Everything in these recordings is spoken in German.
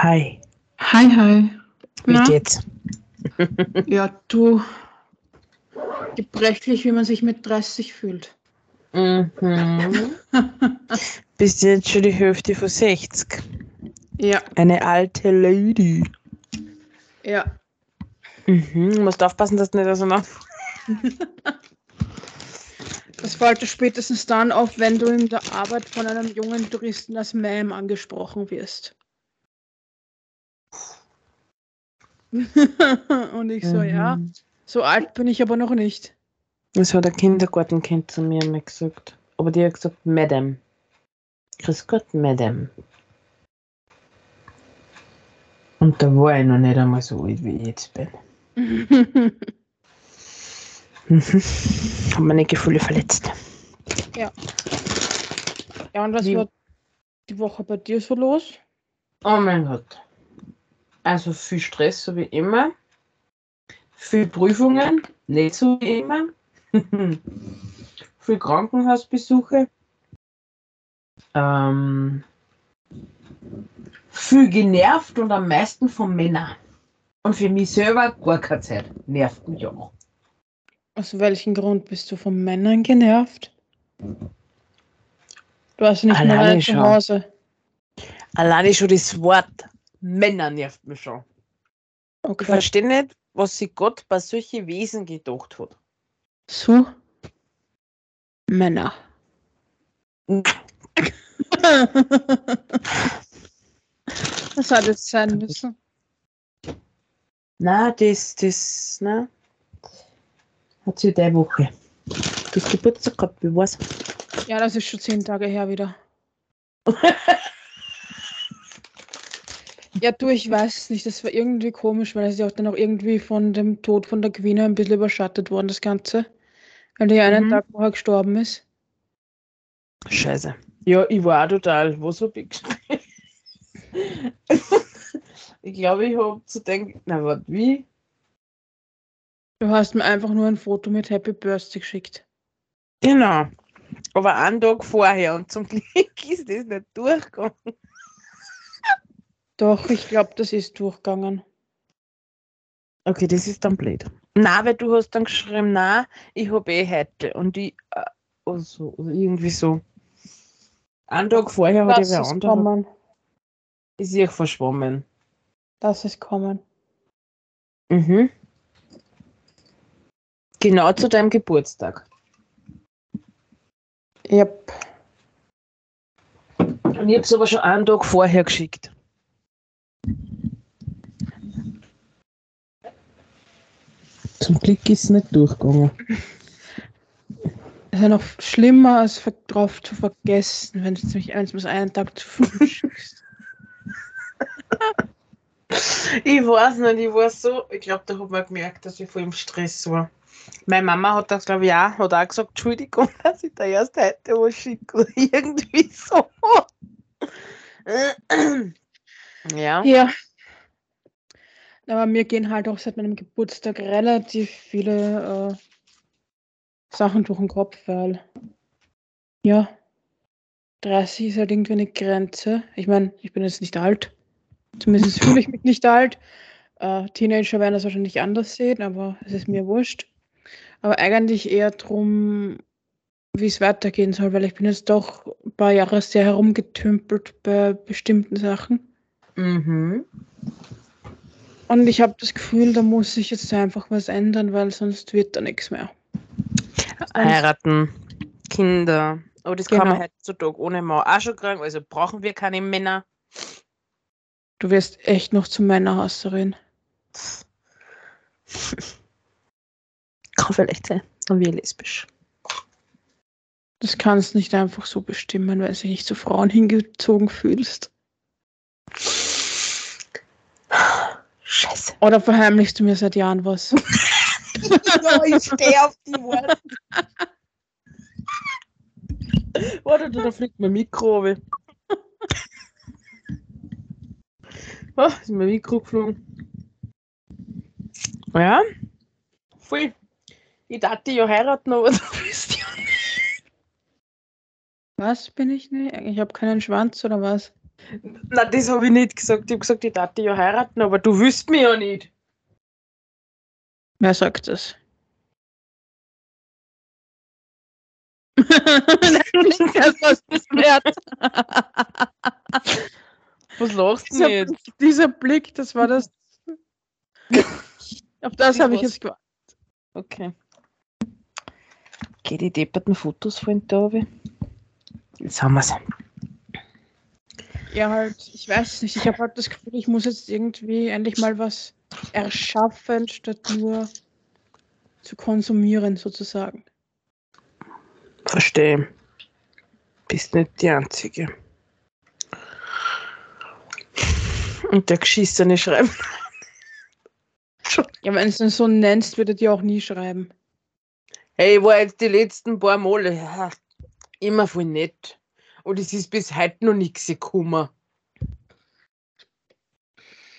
Hi, Hi, hi. wie Na? geht's? Ja, du. Gebrechlich, wie man sich mit 30 fühlt. Mhm. Bist jetzt schon die Hälfte von 60. Ja, Eine alte Lady. ja. Mhm. Musst aufpassen, dass du nicht auseinander. Das fällt dir spätestens dann auf, wenn du in der Arbeit von einem jungen Touristen als Ma'am angesprochen wirst. Und ich so, ja, Mhm. so alt bin ich aber noch nicht. Das hat ein Kindergartenkind zu mir mal gesagt. Aber die hat gesagt, Madame. Grüß Gott, Madame. Und da war ich noch nicht einmal so alt, wie ich jetzt bin. Haben meine Gefühle verletzt. ja, und was Wie- war die Woche bei dir so los? Oh mein Gott. Also viel Stress, so wie immer. Viel Prüfungen, nicht so wie immer. viel Krankenhausbesuche. Ähm, viel genervt und am meisten von Männern. Und für mich selber gar keine Zeit. Nervt mich auch. Aus welchem Grund bist du von Männern genervt? Du hast nicht mehr Alleine alle zu. Hause. Alleine schon das Wort Männer nervt mich schon. Ich Okay. verstehe nicht, was sich Gott bei solchen Wesen gedacht hat. So. Männer. Das hat jetzt sein müssen. Na, das, das, na. Hat sie die Woche. Du hast Geburtstag gehabt, wie war's? Ja, das ist schon zehn Tage her wieder. Ja, du, ich weiß es nicht. Das war irgendwie komisch, weil es ja auch dann auch irgendwie von dem Tod von der Queen ein bisschen überschattet worden, das Ganze. Weil die ja einen Mhm. Tag vorher gestorben ist. Scheiße. Ja, ich war auch total. Was hab ich ich glaube, ich habe zu denken, na, warte, wie? Du hast mir einfach nur ein Foto mit Happy Birthday geschickt. Genau. Aber einen Tag vorher und zum Glück ist das nicht durchgegangen. Doch, ich glaube, das ist durchgegangen. Okay, das ist dann blöd. Na, weil du hast dann geschrieben, na, ich habe eh heute. Und ich, äh, also, irgendwie so. Einen Tag vorher hat Lass ich wer andere. kommen. Ist ich verschwommen. Lass es kommen. Mhm. Genau zu deinem Geburtstag. Yep. Und ich habe es aber schon einen Tag vorher geschickt. Zum Glück ist es nicht durchgegangen. Das ist ja noch schlimmer, als drauf zu vergessen, wenn du es nämlich eins bis einen Tag zu früh schickst. Ich weiß nicht, ich war so, ich glaube, da hat man gemerkt, dass ich voll im Stress war. Meine Mama hat das, glaube ich, auch, hat auch gesagt, Entschuldigung, dass ich da erst heute was schicke. Irgendwie so. Ja. Ja. Aber mir gehen halt auch seit meinem Geburtstag relativ viele äh, Sachen durch den Kopf, weil ja, 30 ist halt irgendwie eine Grenze. Ich meine, ich bin jetzt nicht alt. Zumindest fühle ich mich nicht alt. Äh, Teenager werden das wahrscheinlich anders sehen, aber es ist mir wurscht. Aber eigentlich eher drum, wie es weitergehen soll, weil ich bin jetzt doch ein paar Jahre sehr herumgetümpelt bei bestimmten Sachen. Mhm. Und ich habe das Gefühl, da muss sich jetzt einfach was ändern, weil sonst wird da nichts mehr. Heiraten, Kinder. Aber das kann man Genau. heutzutage ohne Mann auch schon kriegen. Also brauchen wir keine Männer. Du wirst echt noch zu Männerhasserin. Kann vielleicht sein. Dann wir lesbisch. Das kannst nicht einfach so bestimmen, weil du dich nicht zu Frauen hingezogen fühlst. Scheiße. Oder verheimlichst du mir seit Jahren was? ja, ich stehe auf die Worte. Warte, da fliegt mein Mikro runter. Oh, ist mein Mikro geflogen. Ja, voll. Ich dachte ja heiraten, aber du bist ja Was bin ich nicht? Ich habe keinen Schwanz oder was? Na, das habe ich nicht gesagt. Ich habe gesagt, ich darf dich ja heiraten, aber du wüsst mich ja nicht. Wer sagt das? das wert. Was lachst du dieser, nicht? dieser Blick, das war das. Auf das habe ich jetzt gewartet. Okay. Geh die depperten Fotos von da. Jetzt haben wir's. Ja, halt, ich weiß nicht. Ich habe halt das Gefühl, ich muss jetzt irgendwie endlich mal was erschaffen, statt nur zu konsumieren, sozusagen. Verstehe. Bist nicht die Einzige. Und der Geschissene schreibt. Ja, wenn du es so nennst, würde dir auch nie schreiben. Hey, ich war jetzt die letzten paar Male ja, immer voll nett. Und es ist bis heute noch nichts gekommen.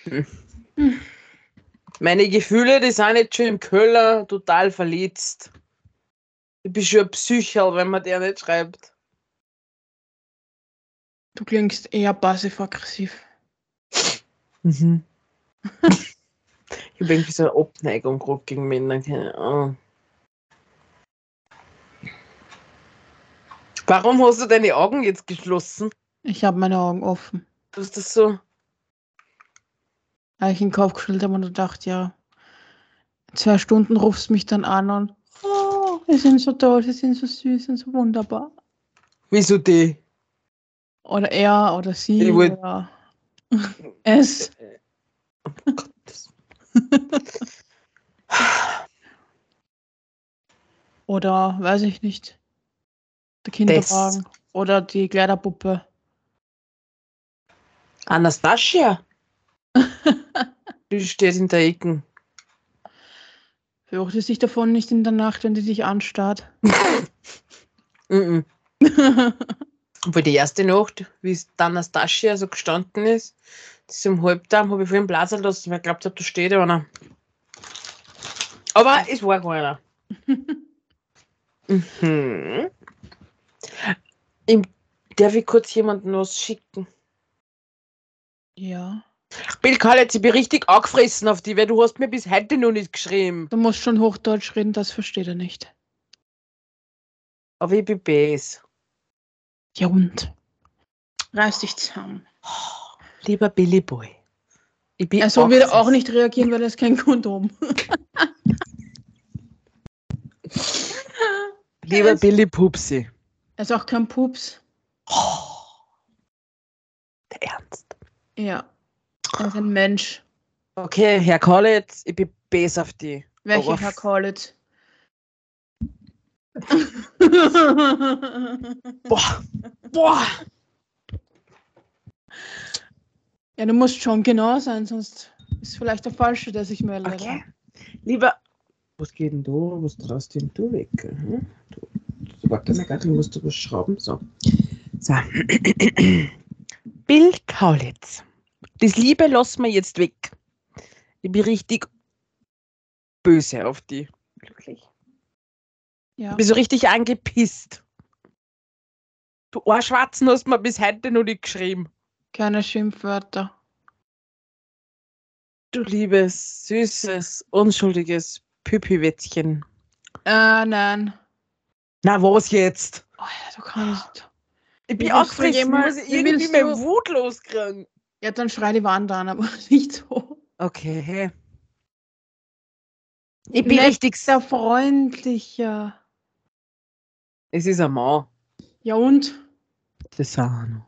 Hm. Hm. Meine Gefühle, die sind jetzt schon im Keller total verletzt. Ich bin schon ein Psychel, wenn man der nicht schreibt. Du klingst eher passiv-aggressiv. Mhm. ich habe irgendwie so eine Abneigung gerade gegen Männer. Keine Ahnung. Warum hast du deine Augen jetzt geschlossen? Ich habe meine Augen offen. Du hast das so. Habe ich in den Kopf geschüttelt habe und gedacht, ja, zwei Stunden rufst du mich dann an und oh, wir sind so toll, sie sind so süß und so wunderbar. Wieso die? Oder er oder sie Ich oder es. Oh Gott. Oder weiß ich nicht. Der Kinderwagen. Oder die Kleiderpuppe. Anastasia? du stehst in der Ecke. Fürchte sich davon nicht in der Nacht, wenn die dich anstarrt. Mhm. Obwohl die erste Nacht, wie es die Anastasia so gestanden ist, das ist um halb da, habe ich vorhin blasen lassen, weil ich glaubt habe, da steht einer. Aber es war keiner. mhm. Ich, darf ich kurz jemanden was schicken? ja. Bill Kalitz, ich bin richtig angefressen auf die, weil du hast mir bis heute noch nicht geschrieben. Du musst schon Hochdeutsch reden, das versteht er nicht. Aber ich bin Bes. Ja und? Reiß dich zusammen. Lieber Billy Boy. Ich bin Er so wird er auch nicht reagieren, weil er ist kein Kondom. Lieber Billy Pupsi. Er ist auch kein Pups. Der Ernst. Ja. Er ist ein Mensch. Okay, Herr Kalitz, ich bin Bes auf die. Welcher Herr Collett? Boah. Boah. ja, du musst schon genau sein, sonst ist vielleicht der Falsche, der sich meldet. Okay. Lieber. Was geht denn da? Was traust denn du weg? Hm? Du, warte mal, ich muss da was schrauben. So. So. Bill Kaulitz. Das Liebe lassen wir jetzt weg. Ich bin richtig böse auf die. Wirklich. Ja. Ich bin so richtig angepisst. Du Arschwatzen hast mir bis heute noch nicht geschrieben. Keine Schimpfwörter. Du liebes, süßes, unschuldiges Püpiwetzchen. Äh, nein. Na, was jetzt? Oh, ja, du kannst. Ich Wie bin du aufgefressen, ich muss wie irgendwie meine du- Wut loskriegen. Ja, dann schrei die Wand an, aber nicht so. Okay, hey. Ich bin richtig... Sehr freundlicher. Es ist ein Mann. Ja und? Das ist auch noch.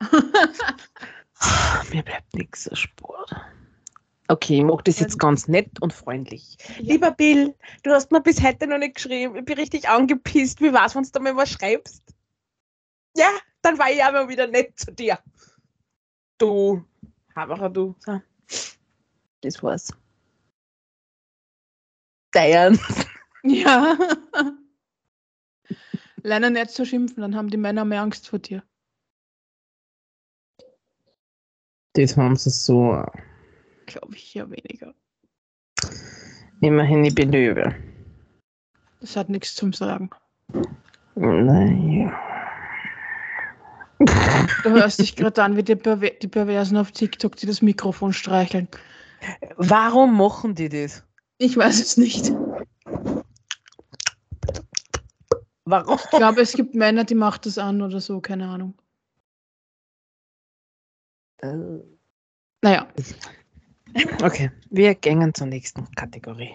Mir bleibt nichts erspart. Okay, ich mache das jetzt ganz nett und freundlich. Lieber Bill, du hast mir bis heute noch nicht geschrieben. Ich bin richtig angepisst. Wie war's, wenn du mal was schreibst? Ja, dann war ich aber wieder nett zu dir. Du, Haberer, du. So. Das war's. Dein? Ja. Lerne nicht zu schimpfen, dann haben die Männer mehr Angst vor dir. Das haben sie so. Glaube ich ja weniger. Immerhin, ich bin Löwe. Das hat nichts zum Sagen. Naja. Du hörst dich gerade an wie die, Perver die Perversen auf TikTok, die das Mikrofon streicheln. Warum machen die das? Ich weiß es nicht. Warum? Ich glaube, es gibt Männer, die macht das an oder so, keine Ahnung. Äh, Naja, Okay, wir gehen zur nächsten Kategorie.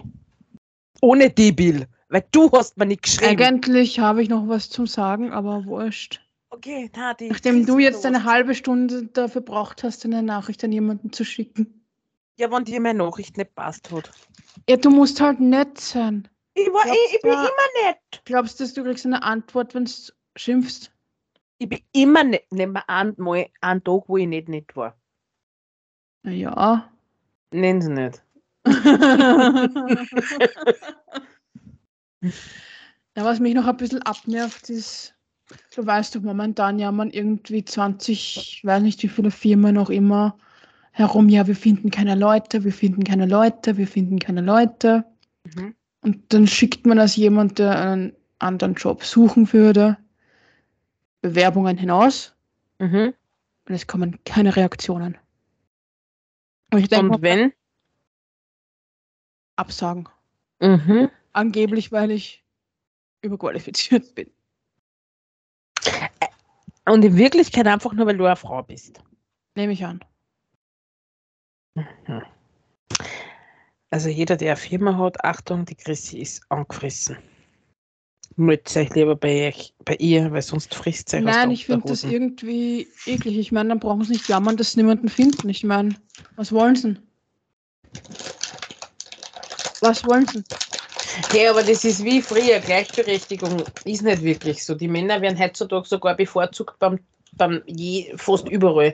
Ohne die, Bill, weil du hast mir nicht geschrieben. eigentlich habe ich noch was zum Sagen, aber wurscht. Okay, na, die. Nachdem du jetzt eine halbe Stunde dafür braucht hast, eine Nachricht an jemanden zu schicken. Ja, wenn dir meine Nachricht nicht passt hat. Ja, du musst halt nett sein. Ich, war, Glaubst ich, ich bin du- immer nett. Glaubst du, dass du kriegst eine Antwort, wenn du schimpfst? Ich bin immer nett. Mal einen, mal einen Tag, wo ich nicht nett war. Ja. Nenn sie nicht. ja, was mich noch ein bisschen abnervt, ist, du weißt doch, momentan jammern irgendwie 20, ich weiß nicht wie viele Firmen noch immer herum, ja, wir finden keine Leute, wir finden keine Leute, wir finden keine Leute. Mhm. Und dann schickt man als jemand, der einen anderen Job suchen würde, Bewerbungen hinaus Mhm. und es kommen keine Reaktionen. Denke, Und wenn? absagen. Mhm. Angeblich, weil ich überqualifiziert bin. Und in Wirklichkeit einfach nur, weil du eine Frau bist. Nehme ich an. Mhm. Also jeder, der eine Firma hat, Achtung, die Chrissy ist angefressen. Meldet euch lieber bei, euch, bei ihr, weil sonst frisst sie euch Nein, ich finde das irgendwie eklig. Ich meine, dann brauchen sie nicht jammern, dass sie niemanden finden. Ich meine, was wollen sie? Was wollen sie? Ja, aber das ist wie früher. Gleichberechtigung ist nicht wirklich so. Die Männer werden heutzutage sogar bevorzugt beim, beim je, fast überall.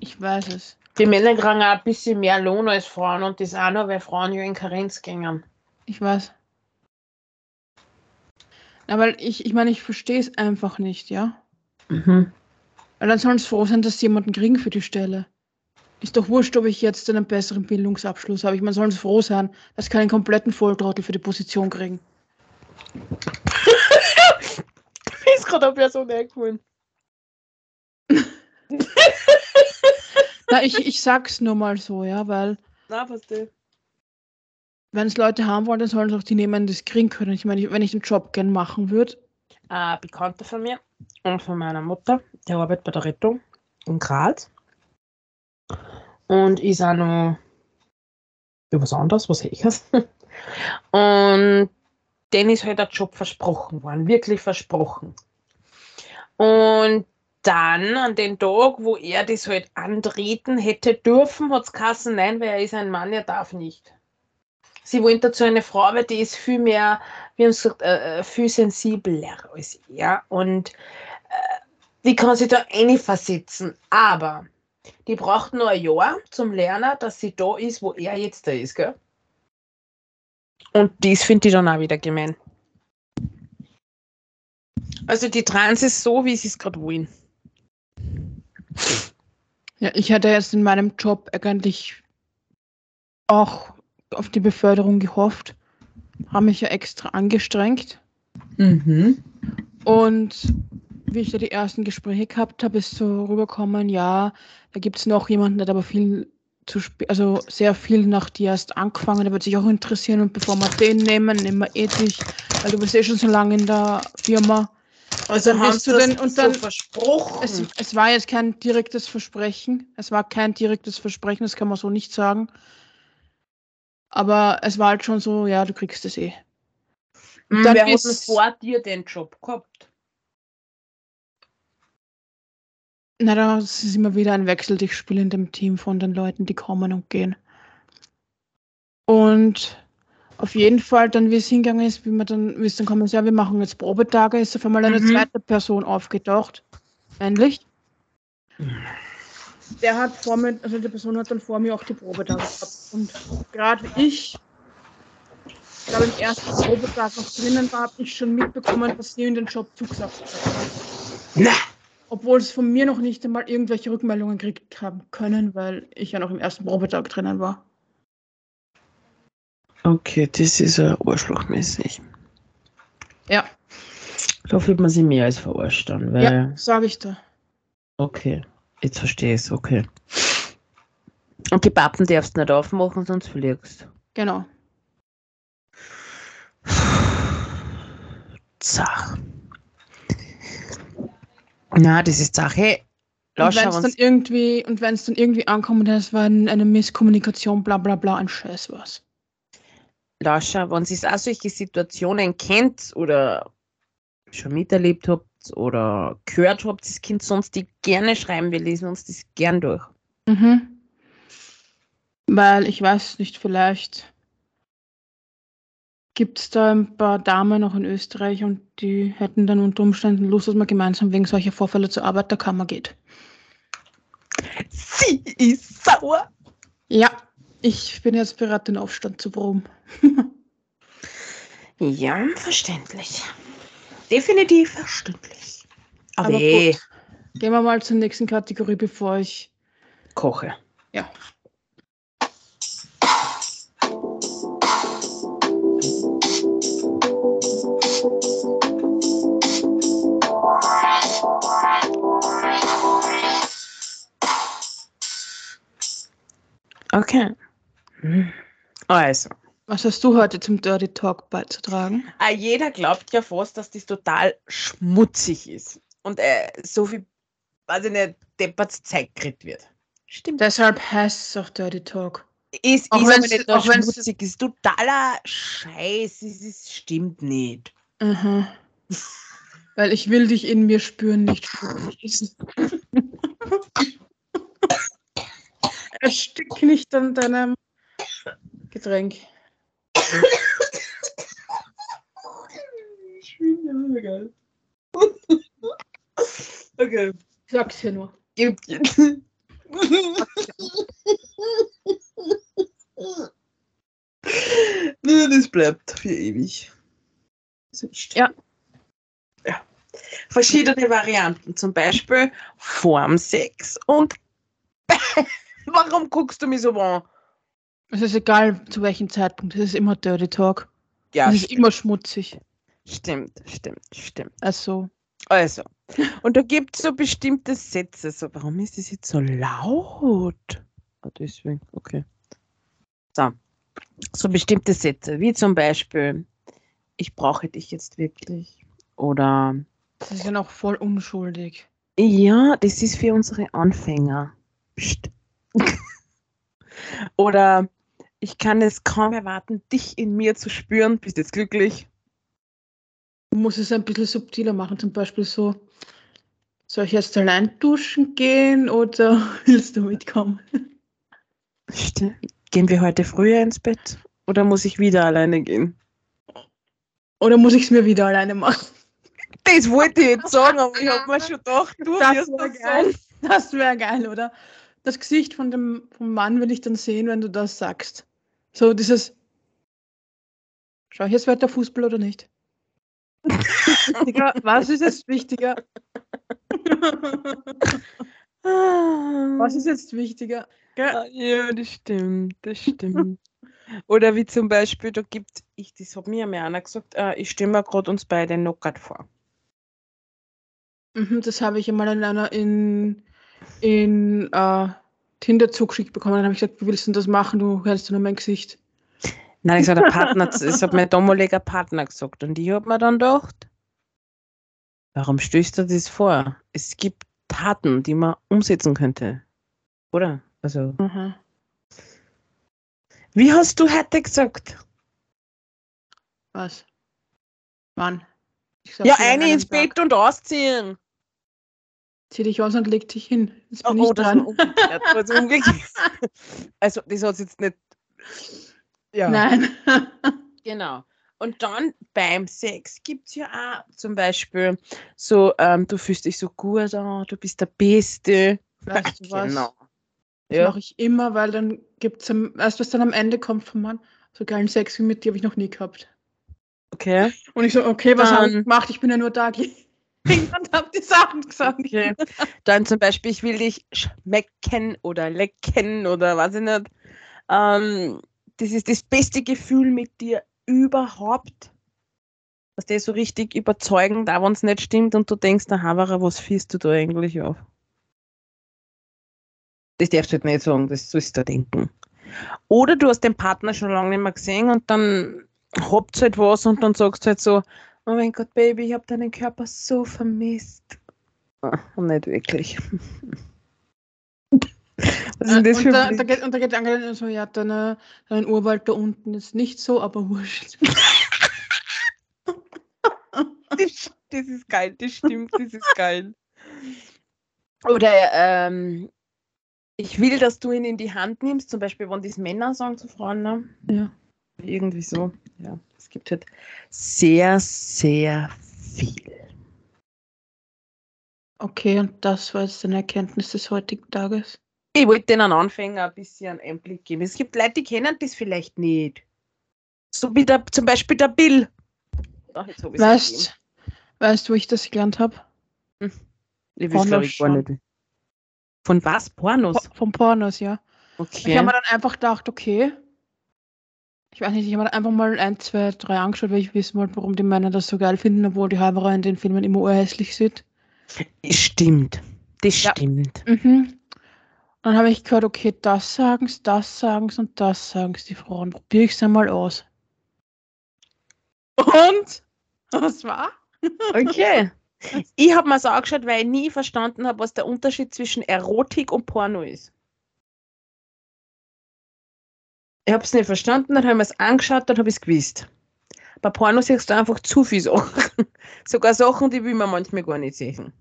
Ich weiß es. Die Männer kriegen auch ein bisschen mehr Lohn als Frauen und das auch noch, weil Frauen ja in Karenz gingen. Ich weiß. Aber ich, ich meine, ich verstehe es einfach nicht, ja? Mhm. Weil dann sollen sie froh sein, dass sie jemanden kriegen für die Stelle. Ist doch wurscht, ob ich jetzt einen besseren Bildungsabschluss habe. Ich meine, sollen sie froh sein, dass sie keinen kompletten Volltrottel für die Position kriegen. Mir ist gerade eine Person eingefallen. Na, ich, ich sag's nur mal so, ja, weil Na, was du? Wenn es Leute haben wollen, dann sollen sie auch die nehmen, es kriegen können. Ich meine, wenn ich den Job gern machen würde, Ein Bekannter von mir und von meiner Mutter, der arbeitet bei der Rettung in Graz. Und ist auch noch über was anderes, was ich Und denen ist halt der Job versprochen worden, wirklich versprochen. Und dann, an den Tag, wo er das halt antreten hätte dürfen, hat es nein, weil er ist ein Mann, er darf nicht. Sie wollen dazu eine Frau, weil die ist viel mehr, wie haben sie gesagt, äh, äh, viel sensibler als er. Und äh, die kann sich da eh versetzen. Aber die braucht nur ein Jahr zum Lernen, dass sie da ist, wo er jetzt da ist. Gell? Und das finde ich dann auch wieder gemein. Also die Trans ist so, wie sie es gerade wollen. ja, ich hätte jetzt in meinem Job eigentlich auch auf die Beförderung gehofft. Habe mich ja extra angestrengt. Mhm. Und wie ich da die ersten Gespräche gehabt habe, ist so rübergekommen, ja, da gibt es noch jemanden, der hat aber viel zu spät, also sehr viel nach dir erst angefangen, der wird sich auch interessieren und bevor wir den nehmen, nehmen wir eh dich, weil du bist eh schon so lange in der Firma. Also Dann sie du denn- und so dann- versprochen. Es, es war jetzt kein direktes Versprechen, es war kein direktes Versprechen, das kann man so nicht sagen. Aber es war halt schon so, ja, du kriegst es eh. Mhm, dann Wer hat denn vor dir den Job gehabt? Na, da ist immer wieder ein Wechsel. Ich spiele in dem Team von den Leuten, die kommen und gehen. Und auf jeden Fall, dann wie es hingegangen ist, wie man dann, wie es dann kommen ist, ja, wir machen jetzt Probetage, ist auf einmal eine Mhm. zweite Person aufgetaucht. Endlich. Der hat vor mir, also die Person hat dann vor mir auch die Probetage gehabt. Und gerade ich, ich glaube, im ersten Probetag noch drinnen war, habe ich schon mitbekommen, dass sie in den Job zugesagt hat. Na, Obwohl es von mir noch nicht einmal irgendwelche Rückmeldungen gekriegt haben können, weil ich ja noch im ersten Probetag drinnen war. Okay, das ist ja arschlochmäßig. Ja. Da fühlt man sich mehr als verarscht dann, weil. Ja, sage ich da. Okay, jetzt verstehe ich es, okay. Und die Pappen darfst du nicht aufmachen, sonst fliegst Genau. Zach. Na, das ist Sache. Und Lass wenn es dann irgendwie, und wenn es dann irgendwie ankommt, das war ein- eine Misskommunikation, bla bla bla, ein Scheiß was. Lascha, wenn ihr auch solche Situationen kennt oder schon miterlebt habt oder gehört habt, das Kind sonst die gerne schreiben, wir lesen uns das gern durch. Mhm. Weil ich weiß nicht, vielleicht gibt es da ein paar Damen noch in Österreich und die hätten dann unter Umständen Lust, dass man gemeinsam wegen solcher Vorfälle zur Arbeiterkammer geht. Sie ist sauer. Ja, ich bin jetzt bereit, den Aufstand zu proben. Ja, verständlich. Definitiv verständlich. Aber, Aber eh, gut. Gehen wir mal zur nächsten Kategorie, bevor ich. koche. Ja. Okay. Hm. Also, Was hast du heute zum Dirty Talk beizutragen? ah, jeder glaubt ja fast, dass das total schmutzig ist. Und äh, so viel, weiß ich nicht, depperts Zeug gekriegt wird. Stimmt. Deshalb heißt es auch Dirty Talk. Ist, Auch nicht nur auch schmutzig, ist totaler Scheiß. Es ist, stimmt nicht. Aha. Weil ich will dich in mir spüren, nicht schmutzig. Erstick nicht an deinem Getränk. Okay. Sag's ja nur. Gibt jetzt. Nö, das bleibt für ewig. Ja. ja. Verschiedene Varianten, zum Beispiel Formsex und Warum guckst du mich so an? Es ist egal, zu welchem Zeitpunkt. Es ist immer Dirty Talk. Ja, es ist immer schmutzig. stimmt, stimmt, stimmt. Also, Also, und da gibt es so bestimmte Sätze. So, warum ist das jetzt so laut? Ah, deswegen, okay. So, so bestimmte Sätze, wie zum Beispiel, ich brauche dich jetzt wirklich. Oder, das ist ja noch voll unschuldig. ja, das ist für unsere Anfänger. Psst. Oder, ich kann es kaum erwarten, dich in mir zu spüren. Bist jetzt glücklich? Du musst es ein bisschen subtiler machen, zum Beispiel so. Soll ich jetzt allein duschen gehen oder willst du mitkommen? Gehen wir heute früher ins Bett? Oder muss ich wieder alleine gehen? Oder muss ich es mir wieder alleine machen? Das wollte ich jetzt sagen, aber ich habe mir schon gedacht, du Das wirst das geil. Das wäre geil, oder? Das Gesicht von dem vom Mann will ich dann sehen, wenn du das sagst. So dieses. Schau ich jetzt weiter Fußball oder nicht? Was ist jetzt wichtiger? Was ist jetzt wichtiger? Ah, Ja, das stimmt, das stimmt. Oder wie zum Beispiel, da gibt ich, das hat mir ja einer gesagt, äh, ich stelle mir gerade uns beide Knockout vor. Mhm, das habe ich einmal in einer in, in äh, Tinder zugeschickt bekommen. Dann habe ich gesagt, wie willst du denn das machen? Du hältst nur mein Gesicht. Nein, das hat der Partner, das hat mein damaliger Partner gesagt. Und ich habe mir dann gedacht, warum stößt du das vor? Es gibt Taten, die man umsetzen könnte. Oder? Also, Mhm. wie hast du heute gesagt? Was? Wann? Ich Ja, eine ins. Bett und ausziehen. Zieh dich aus und leg dich hin. Jetzt Oh, bin oh ich das dran. umgekehrt. Also, also, das hat jetzt nicht. Ja. Nein. Genau. Und dann beim Sex gibt es ja auch zum Beispiel so, ähm, du fühlst dich so gut an, du bist der Beste. Weißt du was? Genau. Das Ja. mache ich immer, weil dann gibt es, weißt du, was dann am Ende kommt vom Mann? So geilen Sex wie mit dir habe ich noch nie gehabt. Okay. Und ich so, okay, was habe ich Dann- gemacht? Ich bin ja nur da und habe die Sachen gesagt. okay. Dann zum Beispiel, ich will dich schmecken oder lecken oder was ich nicht. Ähm, das ist das beste Gefühl mit dir überhaupt. dass der so richtig überzeugend, auch wenn es nicht stimmt und du denkst, na Havara, was fiest du da eigentlich auf? Das darfst du halt nicht sagen, das sollst du denken. Oder du hast den Partner schon lange nicht mehr gesehen und dann habt halt was und dann sagst du halt so, oh mein Gott, Baby, ich habe deinen Körper so vermisst. Und nicht wirklich. Was ist denn das und, für da, da geht, und da geht Angela so, ja, deine, dein Urwald da unten ist nicht so, aber wurscht. das, das ist geil, das stimmt, das ist geil. Oder ähm, ich will, dass du ihn in die Hand nimmst, zum Beispiel, wenn das Männer sagen zu Frauen, ne? Ja. irgendwie so. Ja, es gibt halt sehr, sehr viel. Okay, und das war jetzt eine Erkenntnis des heutigen Tages. Ich wollte den Anfänger ein bisschen einen Einblick geben. Es gibt Leute, die kennen das vielleicht nicht. So wie der, zum Beispiel der Bill. Ach, jetzt hab Weißt, weißt du, wo ich das gelernt habe? gegeben. Ich weiß, glaube ich, gar nicht. Von was? Pornos? Vom Pornos, ja. Okay. Ich habe mir dann einfach gedacht, okay. Ich weiß nicht, ich habe mir einfach mal ein, zwei, drei angeschaut, weil ich wissen wollte, warum die Männer das so geil finden, obwohl die Halberer in den Filmen immer urhässlich sind. Stimmt. Das Ja. stimmt. Mhm. Dann habe ich gehört, okay, das sagen's, das sagen's und das sagen's die Frauen. Probiere ich es einmal aus. Und? Was war? Okay. ich habe mir es angeschaut, weil ich nie verstanden habe, was der Unterschied zwischen Erotik und Porno ist. Ich habe es nicht verstanden, dann habe ich mir es angeschaut, dann habe ich es gewusst. Bei Porno siehst du einfach zu viel Sachen. Sogar Sachen, die will man manchmal gar nicht sehen.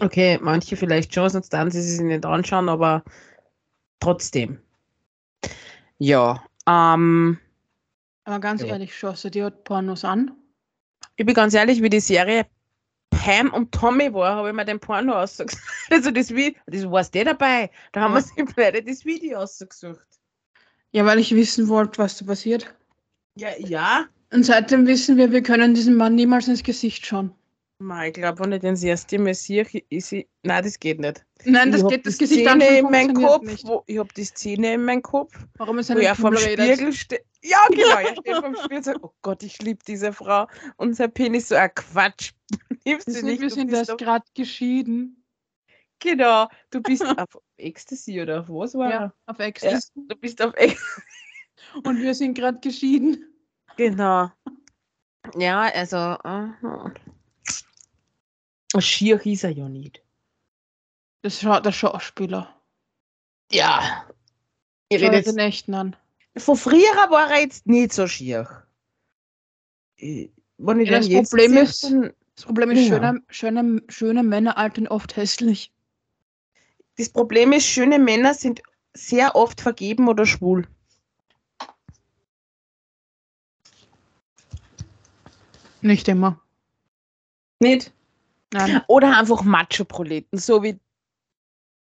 Okay, manche vielleicht schon, sonst dann sie sich nicht anschauen, aber trotzdem. Ja, ähm, Aber ganz Ja. ehrlich, schaust du dir Pornos an? ich bin ganz ehrlich, wie die Serie Pam und Tommy war, habe ich mir den Porno ausgesucht. Also das Video, das war's der dabei. Da haben wir sich beide das Video ausgesucht. Ja, weil ich wissen wollte, was da passiert. Ja, ja. Und seitdem wissen wir, wir können diesem Mann niemals ins Gesicht schauen. Mei, ich glaube, wenn ich den das erste Mal sehe, ist ich. Nein, das geht nicht. Nein, das ich geht, das Gesicht Szene in meinem Kopf. nicht. Wo, ich habe die Szene in meinem Kopf, Warum ist wo er vom? Spiegel steht. Ja, genau, er steht vom Spiegel und sagt, oh Gott, ich liebe diese Frau. Und sein Penis so, ein Quatsch. Das du ist, nicht? wir sind erst gerade geschieden. Genau, du bist auf Ecstasy oder auf was war Ja, auf Ecstasy. Du bist auf Ecstasy. Und wir sind gerade geschieden. Genau. Ja, also. aha. Schier hieß er ja nicht. Das schaut der Schauspieler. Ja. Ich rede den echten an. von früher war er jetzt nicht so schier. Wenn ich Ja, das Problem ist- dann- Das Problem ist, Ja. schöne, schöne, schöne Männer altern oft hässlich. das Problem ist, schöne Männer sind sehr oft vergeben oder schwul. Nicht immer. Nicht? Nein. Oder einfach Macho-Proleten, so wie.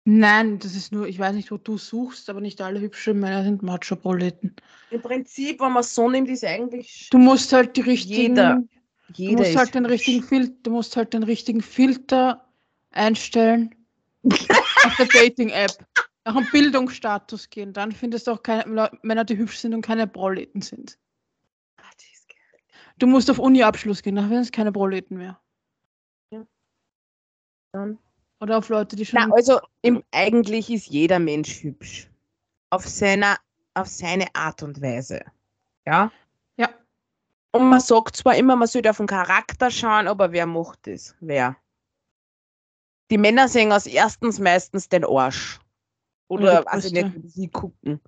Nein, das ist nur, ich weiß nicht, wo du suchst, aber nicht alle hübschen Männer sind Macho-Proleten. Im Prinzip, wenn man so nimmt, ist eigentlich Du musst halt die richtigen. Jeder Du jeder. musst ist halt den richtigen Filter, du musst halt den richtigen Filter einstellen auf der Dating-App. Nach dem Bildungsstatus gehen. Dann findest du auch keine Männer, die hübsch sind und keine Proleten sind. Ah. Du musst auf Uni-Abschluss gehen, dann sind es keine Proleten mehr. Dann. Oder auf Leute, die schon. Na, also im, eigentlich ist jeder Mensch hübsch. Auf, seiner, auf seine Art und Weise. Ja? Ja. Und man sagt zwar immer, man sollte auf den Charakter schauen, aber wer macht das? Wer? Die Männer sehen als erstens meistens den Arsch. Oder ich Brüste. nicht, wie sie gucken.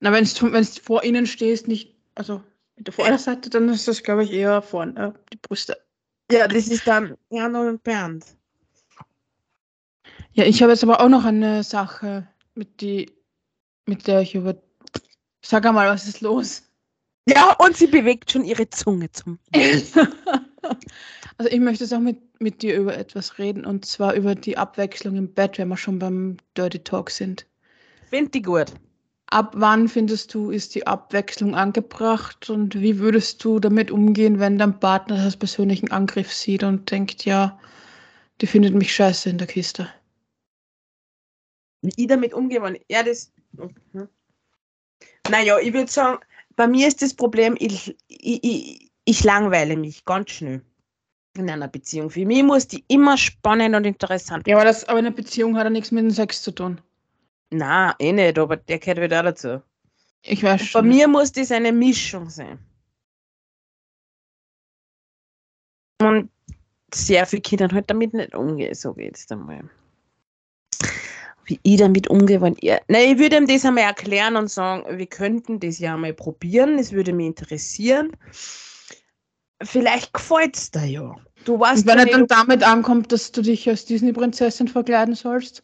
Na, wenn du vor ihnen stehst, nicht, also mit der Vorderseite, dann ist das, glaube ich, eher vorne, die Brüste. Ja, das ist dann Jan und Bernd. Ja, ich habe jetzt aber auch noch eine Sache, mit, die, mit der ich über. Sag einmal, was ist los? Ja, und sie bewegt schon ihre Zunge zum. also ich möchte jetzt auch mit, mit dir über etwas reden und zwar über die Abwechslung im Bett, wenn wir schon beim Dirty Talk sind. Find die gut. Ab wann findest du, ist die Abwechslung angebracht und wie würdest du damit umgehen, wenn dein Partner das als persönlichen Angriff sieht und denkt, ja, die findet mich scheiße in der Kiste? Wie ich damit umgehe, wenn ja, das. Mhm. Naja, ich würde sagen, bei mir ist das Problem, ich, ich, ich, ich langweile mich ganz schnell in einer Beziehung. Für mich muss die immer spannend und interessant Ja, aber, das, aber eine Beziehung hat ja nichts mit dem Sex zu tun. Na, eh nicht, aber der gehört wieder auch dazu. Ich weiß Bei schon. mir muss das eine Mischung sein. Und sehr viele Kinder halt damit nicht umgehen, so geht es einmal. Wie ich damit umgehe, wenn ihr. Nein, ich würde ihm das einmal erklären und sagen, wir könnten das ja einmal probieren, es würde mich interessieren. Vielleicht gefällt es dir ja. Du weißt Und wenn er dann damit ankommt, dass du dich als Disney-Prinzessin verkleiden sollst.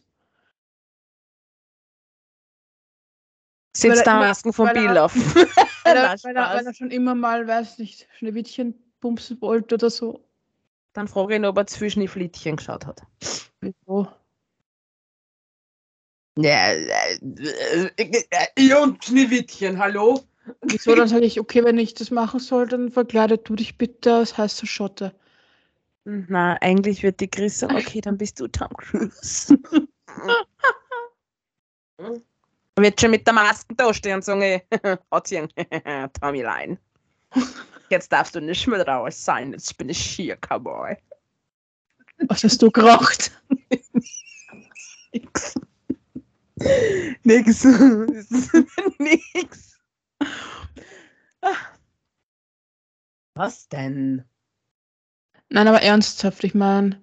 sitzt da Masken er- Bild auf. Weil er, weil, er, weil er schon immer mal, weiß nicht, Schneewittchen bumsen wollte oder so. Dann frage ich ihn, ob er zwischen die Flittchen geschaut hat. Wieso? Ja, äh, äh, äh, ja und Schneewittchen, hallo? Wieso? Dann sage ich, okay, wenn ich das machen soll, dann verkleide du dich bitte als heiße Schotte. Na, eigentlich wird die Chris sagen, okay, dann bist du Tom Cruise. wird schon mit der Maske da stehen und sagen, ey, Tommy Line. Jetzt darfst du nicht mehr raus sein, jetzt bin ich hier, Cowboy. Was hast du geraucht? Nix. Nix. Nix. Was denn? Nein, aber ernsthaft, ich meine.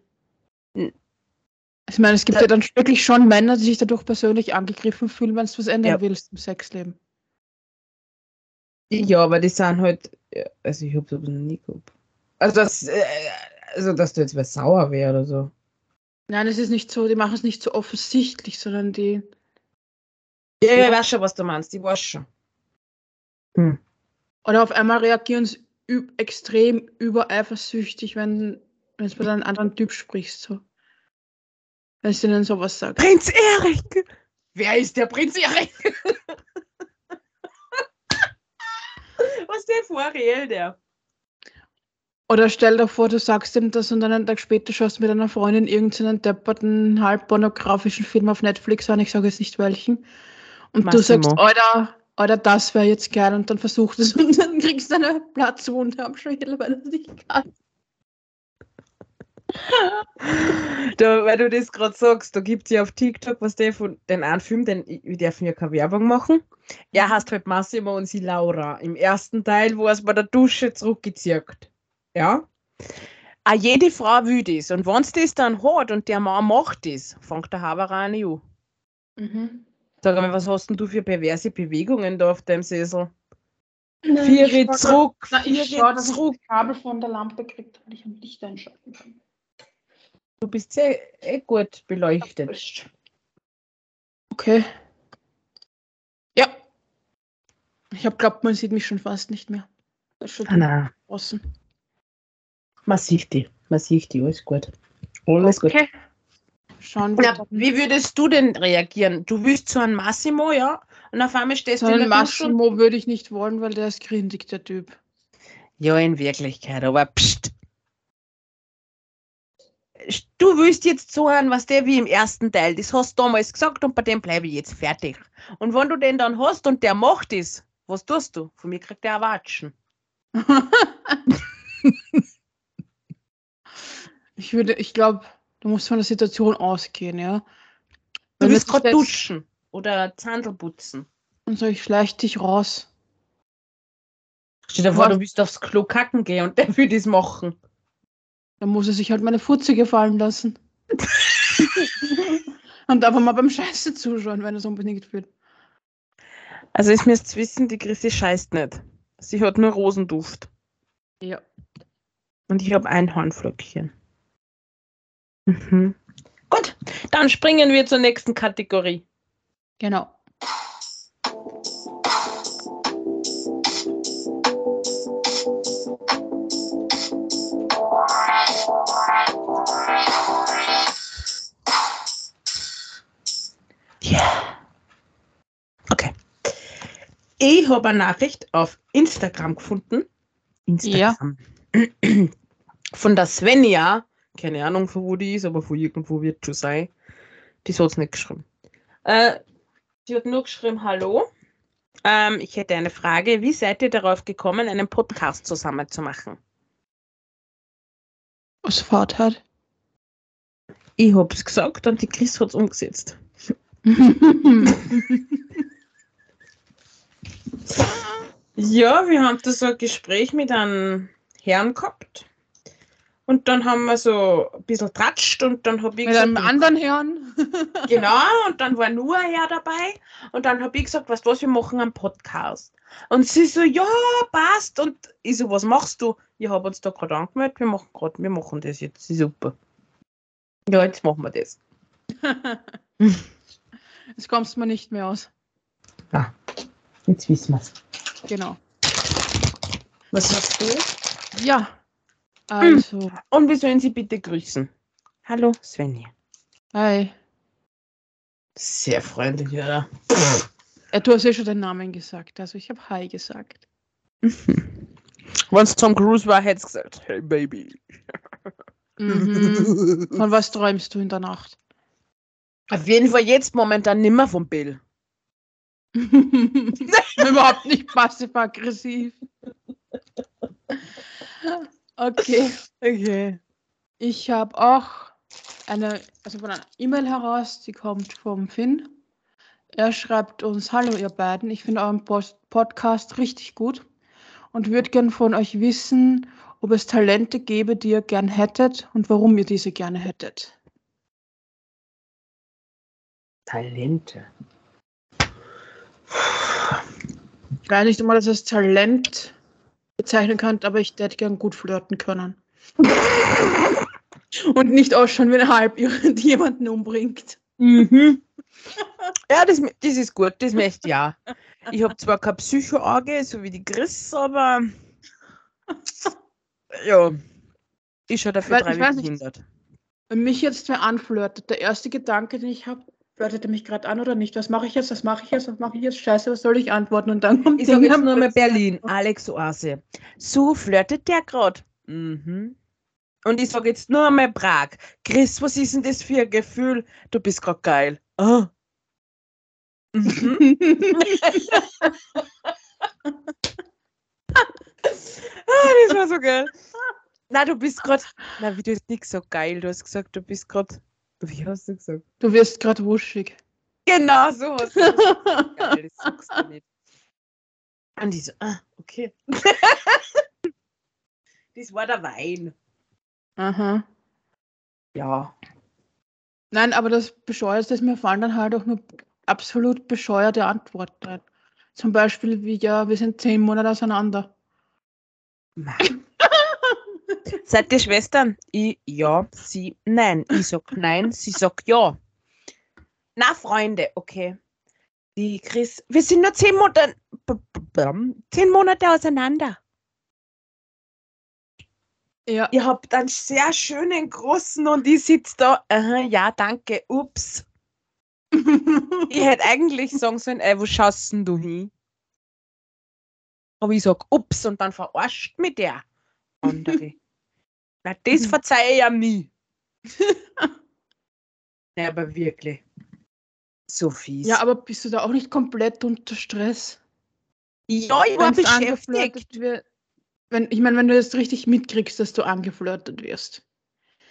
Ich meine, es gibt Da- ja dann wirklich schon Männer, die sich dadurch persönlich angegriffen fühlen, wenn du was ändern Ja. willst im Sexleben. Ja, aber die sind halt, also ich hab's aber noch nie gehabt. Also das, äh, also dass du jetzt was sauer wär oder so. Nein, es ist nicht so, die machen es nicht so offensichtlich, sondern die. Ja, Ja. ich weiß schon, was du meinst, ich weiß schon. Hm. Oder auf einmal reagieren sie üb extrem übereifersüchtig, wenn wenn du mit einem anderen Typ sprichst. So. Wenn du ihnen sowas sagst. Prinz Erik! Wer ist der Prinz Erik? was der vorreal, der? Oder stell dir vor, du sagst ihm das und dann einen Tag später schaust du mit einer Freundin irgendeinen depperten, halb pornografischen Film auf Netflix an, ich sage jetzt nicht welchen. Und du Massimo. sagst, Alter, Alter, das wäre jetzt geil und dann versuchst es und dann kriegst du eine Platzwunde am Schädel, weil das nicht kann. Da, weil du das gerade sagst, da gibt es ja auf TikTok, was der von den einen Film, den wir dürfen ja keine Werbung machen. Er heißt halt Massimo und sie Laura. Im ersten Teil, wo er es bei der Dusche zurückgezirkt. Ja. Auch jede Frau will das. Und wenn es das dann hat und der Mann macht das, fängt der Haber an. Mhm. Sag mal, was hast denn du für perverse Bewegungen da auf deinem Sessel? Nein, Vier ich schau, zurück, Na, ich vier schaue, dass ich zurück. das Kabel von der Lampe kriegt, weil ich am Licht einschalten kann. Du bist sehr eh gut beleuchtet. Okay. Ja. Ich habe glaubt, man sieht mich schon fast nicht mehr. Das ist schon Ah, draußen. Man sieht die. Man sieht die, alles gut. Alles gut. Okay. Schauen wir Ja, wie würdest du denn reagieren? Du willst so einen Massimo, ja? Und auf einmal stehst So du in der Dusche Massimo würde ich nicht wollen, weil der ist grindig, der Typ. Ja, in Wirklichkeit, aber pst. Du willst jetzt so einen, was der wie im ersten Teil, das hast du damals gesagt und bei dem bleibe ich jetzt fertig. Und wenn du den dann hast und der macht es, was tust du? Von mir kriegt der Watschen. ich würde, ich glaube, du musst von der Situation ausgehen, ja. Du willst jetzt gerade jetzt- duschen oder Zandel putzen. Und so, ich schleich dich raus. Stell dir vor, du willst aufs Klo kacken gehen und der will das machen. Dann muss er sich halt meine Futze gefallen lassen. Und einfach mal beim Scheiße zuschauen, wenn er es unbedingt will. Also ich müsst wissen, die Chrissy scheißt nicht. Sie hat nur Rosenduft. Ja. Und ich habe ein Hornflöckchen. Mhm. Gut, dann springen wir zur nächsten Kategorie. Genau. Ja. Okay. Ich habe eine Nachricht auf Instagram gefunden. Instagram. Von der Svenja. Keine Ahnung, von wo die ist, aber von irgendwo wird schon sein. Die hat es nicht geschrieben. Äh, die hat nur geschrieben, hallo. Ähm, ich hätte eine Frage. Wie seid ihr darauf gekommen, einen Podcast zusammen zu machen? Aus Vater. Ich hab's gesagt und die Chris hat's umgesetzt. Ja, wir haben da so ein Gespräch mit einem Herrn gehabt. Und dann haben wir so ein bisschen tratscht und dann habe ich Mit einem gesagt, anderen Herrn. Genau, und dann war nur ein Herr dabei. Und dann habe ich gesagt, weißt du was, wir machen einen Podcast. Und sie so, ja, passt. Und ich so, was machst du? Ich habe uns da gerade angemeldet, wir machen gerade, wir machen das jetzt, super. Ja, jetzt machen wir das. Jetzt kommst du mir nicht mehr aus. Ah, jetzt wissen wir es. Genau. Was hast du? Ja. Also, Und wir sollen sie bitte grüßen. Hallo, Svenja. hi. Sehr freundlich, oder? Äh, du hast ja schon den Namen gesagt. Also ich habe Hi gesagt. Wenn es Tom Cruise war, hätte es gesagt, hey Baby. Mhm. Von was träumst du in der Nacht? Auf jeden Fall jetzt momentan nimmer vom Bill. Überhaupt nicht passiv-aggressiv. Okay. Okay. Ich habe auch eine, also von einer E-Mail heraus, die kommt vom Finn. Er schreibt uns, hallo ihr beiden, ich finde euren Post Podcast richtig gut und würde gern von euch wissen, ob es Talente gäbe, die ihr gern hättet und warum ihr diese gerne hättet. Talente. Ich weiß nicht immer, dass es Talent bezeichnen kann, aber ich hätte gern gut flirten können. und nicht ausschauen, wenn halb jemanden umbringt. Mhm. Ja, das, das ist gut, das möchte ich ja. Ich habe zwar keine Psychoauge, so wie die Chris, aber ja, ist schon dafür Weil drei ich weiß nicht. hindert. Wenn mich jetzt wer anflirtet, der erste Gedanke, den ich habe, flirtet er mich gerade an oder nicht? Was mache ich jetzt? Was mache ich jetzt? Was mache ich jetzt? Scheiße, was soll ich antworten? Und dann kommt Ich sage jetzt nur mal. Berlin, Alex Oase. So flirtet der gerade. Mhm. Und ich sage jetzt nur einmal Prag. Chris, was ist denn das für ein Gefühl? Du bist gerade geil. Ah. Mhm. ah, das war so geil. Na, du bist gerade. Na, wie du hast nicht so geil. Du hast gesagt, du bist gerade. Wie hast du gesagt? Du wirst gerade wuschig. Genau so hast du gesagt. Geil, das sagst du nicht. Und die so, ah, okay. das war der Wein. Aha. Ja. Nein, aber das Bescheuerste ist, mir fallen dann halt auch nur absolut bescheuerte Antworten ein. Zum Beispiel wie, ja, wir sind zehn Monate auseinander. Seid ihr Schwestern? Ich, ja, sie, nein. Ich sag nein, sie sagt ja. Na, Freunde, okay. Die Chris, wir sind nur zehn Monate, zehn Monate auseinander. Ja. Ihr habt einen sehr schönen großen und ich sitze da, aha, ja, danke, ups. Ich hätte eigentlich sagen sollen, ey, wo schaust denn du hin? Aber ich sag, ups, und dann verarscht mich der andere. Na, das Mhm. verzeihe ich ja nie. ja, aber wirklich. So fies. ja, aber bist du da auch nicht komplett unter Stress? ja ich war beschäftigt. angeflirtet wird- Wenn, ich meine, wenn du jetzt richtig mitkriegst, dass du angeflirtet wirst,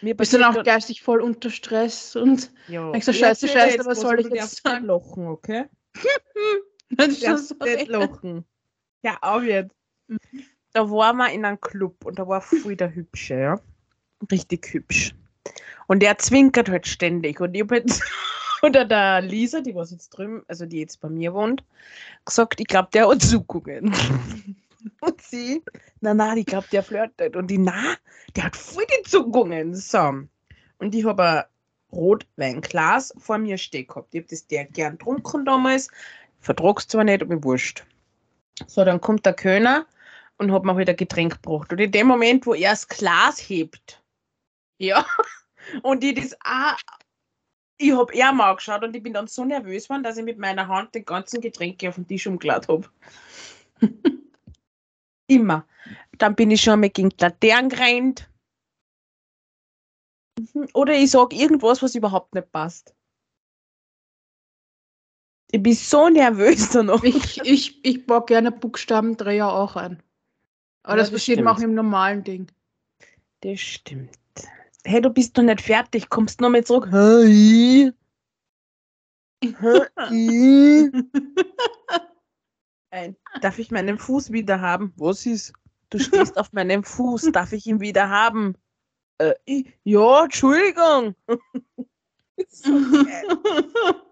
Mir bist du dann auch geistig voll unter Stress und denkst du, scheiße, scheiße, was soll ich jetzt sagen? lachen, okay? dann Du ist das nicht lachen. Ja, auch jetzt. Da waren wir in einem Club und da war voll der Hübsche, ja. Richtig hübsch. Und der zwinkert halt ständig. Und ich hab jetzt oder der Lisa, die was jetzt drüben, also die jetzt bei mir wohnt, gesagt, ich glaube, der hat Zuckungen. und sie, na na, ich glaube, der flirtet. Und die, na, der hat voll die Zuckungen. So. Und ich habe ein Rotweinglas vor mir stehen gehabt. Ich habe das der gern getrunken damals. Vertrag's zwar nicht, aber wurscht. So, dann kommt der Kölner und hat mir halt ein Getränk gebracht. Und in dem Moment, wo er das Glas hebt, ja, und ich das auch, ich hab er mal angeschaut und ich bin dann so nervös geworden, dass ich mit meiner Hand den ganzen Getränke auf den Tisch umgeladen habe. Immer. Dann bin ich schon mal gegen die Laternen gerannt. Mhm. Oder ich sage irgendwas, was überhaupt nicht passt. Ich bin so nervös da noch. Ich, ich, ich baue gerne Buchstabendreher auch ein. Aber Ja, das das passiert mir auch stimmt. im normalen Ding. Das stimmt. Hey, du bist doch nicht fertig. Kommst noch mal zurück. Hi. Hi. Ein. Darf ich meinen Fuß wieder haben? Was ist? Du stehst auf meinem Fuß. Darf ich ihn wieder haben? Äh, ich- ja, Entschuldigung. so,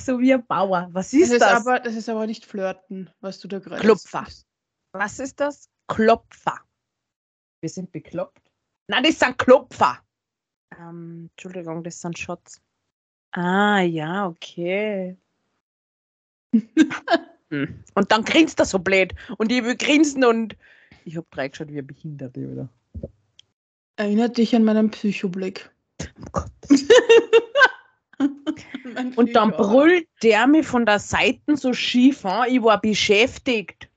so wie ein Bauer. Was Das ist ist, das? aber, das ist aber nicht flirten, was du da gerade Klopfer. Was ist das? Klopfer. Wir sind bekloppt. Nein, das sind Klopfer. Ähm, Entschuldigung, das sind Shots. Ah, ja, okay. Hm. Und dann grinst er so blöd. Und ich will grinsen und ich hab drei geschaut wie ein Behinderte, oder? Erinnert dich an meinen Psychoblick. Oh Gott. Mein Und dann brüllt der mir von der Seite so schief an. Ich war beschäftigt.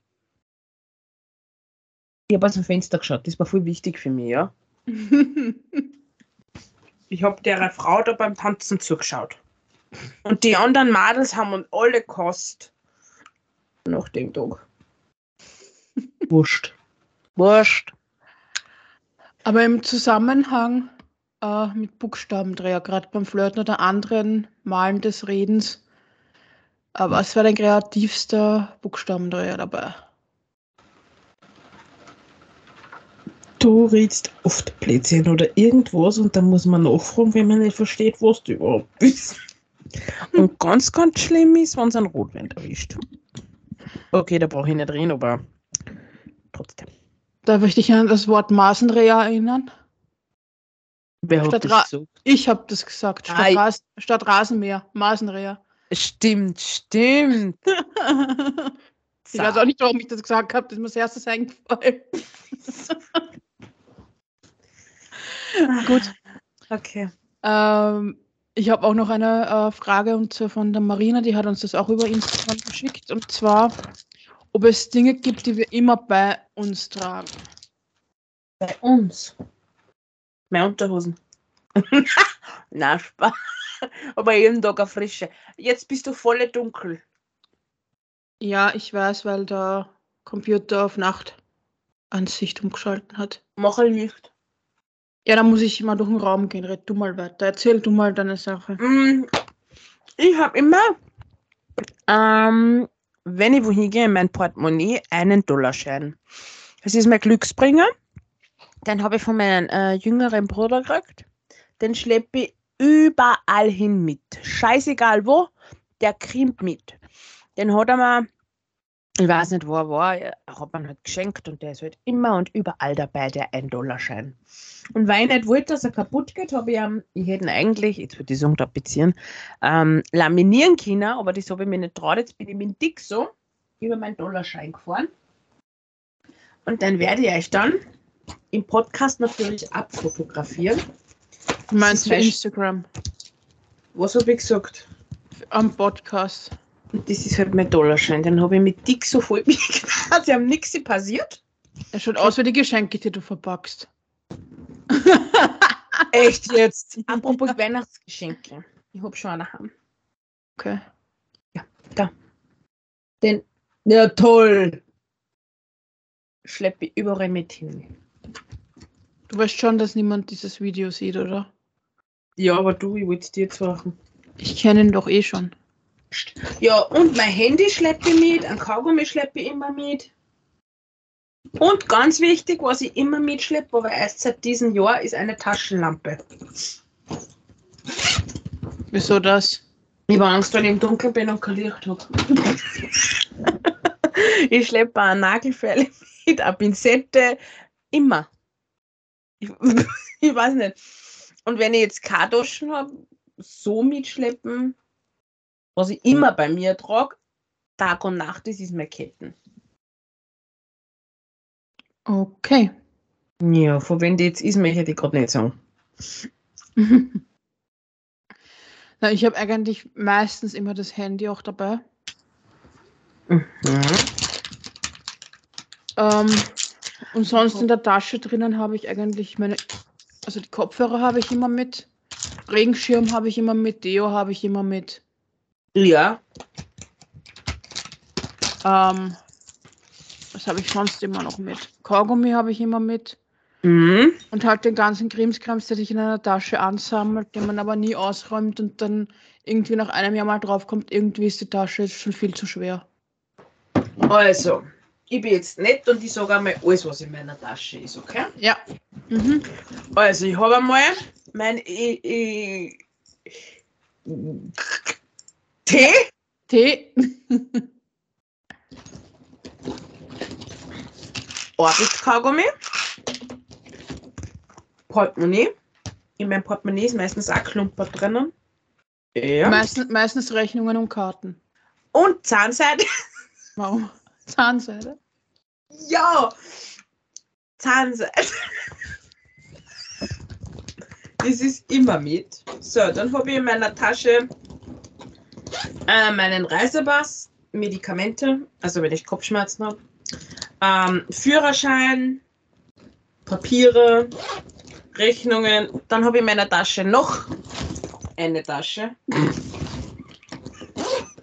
Ich habe aus dem Fenster geschaut. Das war voll wichtig für mich, ja. Ich habe der Frau da beim Tanzen zugeschaut. Und die anderen Mädels haben uns alle gekostet. Nach dem Tag. Wurscht. Wurscht. Aber im Zusammenhang äh, mit Buchstabendreher, gerade beim Flirten oder anderen Malen des Redens, äh, was war dein kreativster Buchstabendreher dabei? Du redest oft Blödsinn oder irgendwas und dann muss man nachfragen, wenn man nicht versteht, was du überhaupt bist. Und ganz, ganz schlimm ist, wenn es einen Rotwein erwischt. Okay, da brauche ich nicht reden, aber trotzdem. Darf ich dich an das Wort Masendreher erinnern? Wer Statt hat das gesagt? Ich habe das gesagt. Statt. Ras statt Rasenmäher, Masenreher. Stimmt, stimmt. Ich weiß auch nicht, warum ich das gesagt habe. Das ist mir als erstes eingefallen. Gut. Okay. Ähm, ich habe auch noch eine äh, Frage und zwar von der Marina, die hat uns das auch über Instagram geschickt. Und zwar, ob es Dinge gibt, die wir immer bei uns tragen. Bei uns. Mehr Unterhosen. Na, Spaß. Aber jeden Tag eine frische. Jetzt bist du voll dunkel. Ja, ich weiß, weil der Computer auf Nachtansicht umgeschalten hat. Mach ein Licht. Ja, dann muss ich mal durch den Raum gehen. Red du mal weiter. Erzähl du mal deine Sache. Mm, Ich habe immer, ähm, wenn ich wohin gehe, in mein Portemonnaie einen Dollarschein. Das ist mein Glücksbringer. Den habe ich von meinem äh, jüngeren Bruder gekriegt. Den schleppe ich überall hin mit. Scheißegal wo, der kriegt mit. Den hat er mir, ich weiß nicht, wo er war, hat mir halt geschenkt und der ist halt immer und überall dabei, der 1-Dollar-Schein. Und weil ich nicht wollte, dass er kaputt geht, habe ich ihm, ich hätte ihn eigentlich, jetzt würde ich sagen, tapezieren, ähm, laminieren können, aber das habe ich mir nicht traut. Jetzt bin ich mit dem Dick so über meinen Dollarschein gefahren. Und dann werde ich euch dann im Podcast natürlich abfotografieren. Du meinst ist Instagram, Was habe ich gesagt? am Podcast. Und das ist halt mein Dollarschein. Den habe ich mit Dick so voll quasi am nichts passiert. Er schaut aus wie die Geschenke, die du verpackst. Echt jetzt? Apropos Weihnachtsgeschenke. Ich habe schon eine haben. Okay. Den, ja toll. Schleppe ich überall mit hin. Du weißt schon, dass niemand dieses Video sieht, oder? Ja, aber du, ich wollte es dir jetzt machen. Ich kenne ihn doch eh schon. Ja, und mein Handy schleppe ich mit, ein Kaugummi schleppe ich immer mit. Und ganz wichtig, was ich immer mitschleppe, aber erst seit diesem Jahr, ist eine Taschenlampe. Wieso das? Ich habe Angst, wenn ich im Dunkeln bin und kein Licht habe. ich schleppe eine Nagelfeile mit, eine Pinzette, immer. Ich, ich weiß nicht. Und wenn ich jetzt keine Taschen habe, so mitschleppen, was ich immer bei mir trage, Tag und Nacht, das ist meine Ketten. Okay. Ja, von wem die jetzt ist, möchte ich gerade nicht sagen. Na, ich habe eigentlich meistens immer das Handy auch dabei. Mhm. Ähm, und sonst in der Tasche drinnen habe ich eigentlich meine, also die Kopfhörer habe ich immer mit, Regenschirm habe ich immer mit, Deo habe ich immer mit. Ja. Ähm, was habe ich sonst immer noch mit? Kaugummi habe ich immer mit. Mhm. Und halt den ganzen Krimskrams, der sich in einer Tasche ansammelt, den man aber nie ausräumt und dann irgendwie nach einem Jahr mal draufkommt, irgendwie ist die Tasche jetzt schon viel zu schwer. Also, ich bin jetzt nett und ich sage einmal alles, was in meiner Tasche ist, okay? Ja. Mhm. Also, ich habe einmal mein I, I, Tee, Tee. Orbit-Kaugummi, Portemonnaie. In meinem Portemonnaie ist meistens auch Klumper drinnen. Ja. Meistens, meistens Rechnungen und Karten. Und Zahnseide. Warum? Zahnseide. Ja! Zahnseide. Das ist immer mit. So, dann habe ich in meiner Tasche äh, meinen Reisepass, Medikamente, also wenn ich Kopfschmerzen habe, ähm, Führerschein, Papiere, Rechnungen. Dann habe ich in meiner Tasche noch eine Tasche.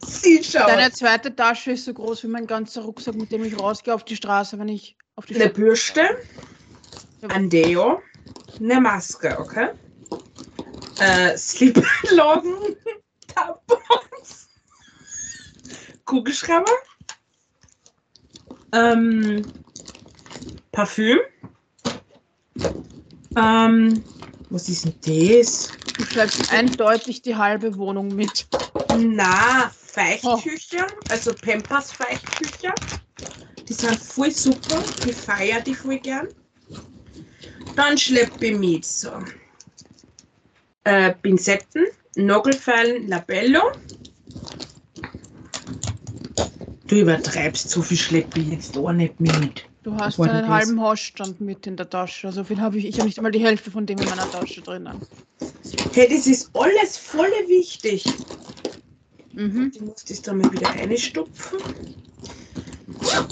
Sie schaut. Deine zweite Tasche ist so groß wie mein ganzer Rucksack, mit dem ich rausgehe auf die Straße, wenn ich auf die eine Straße. Bürste, Ja. ein Deo, eine Maske, okay? Äh, Slip-Loggen, Tampons, Kugelschreiber, ähm, Parfüm, ähm, was ist denn das? Du schleppst eindeutig die halbe Wohnung mit. Na, Feuchttücher, also Pampers Feuchttücher. Die sind voll super, ich feiere die voll gern. Dann schleppe ich mit so äh, Pinzetten, Nagelfeilen, Labello. Du übertreibst, so viel schleppe ich jetzt auch nicht mit. Du hast einen halben Hausstand mit in der Tasche. So viel habe ich. Ich habe nicht einmal die Hälfte von dem in meiner Tasche drinnen. Hey, das ist alles voll wichtig. Mhm. Die muss das da mal wieder reinstopfen.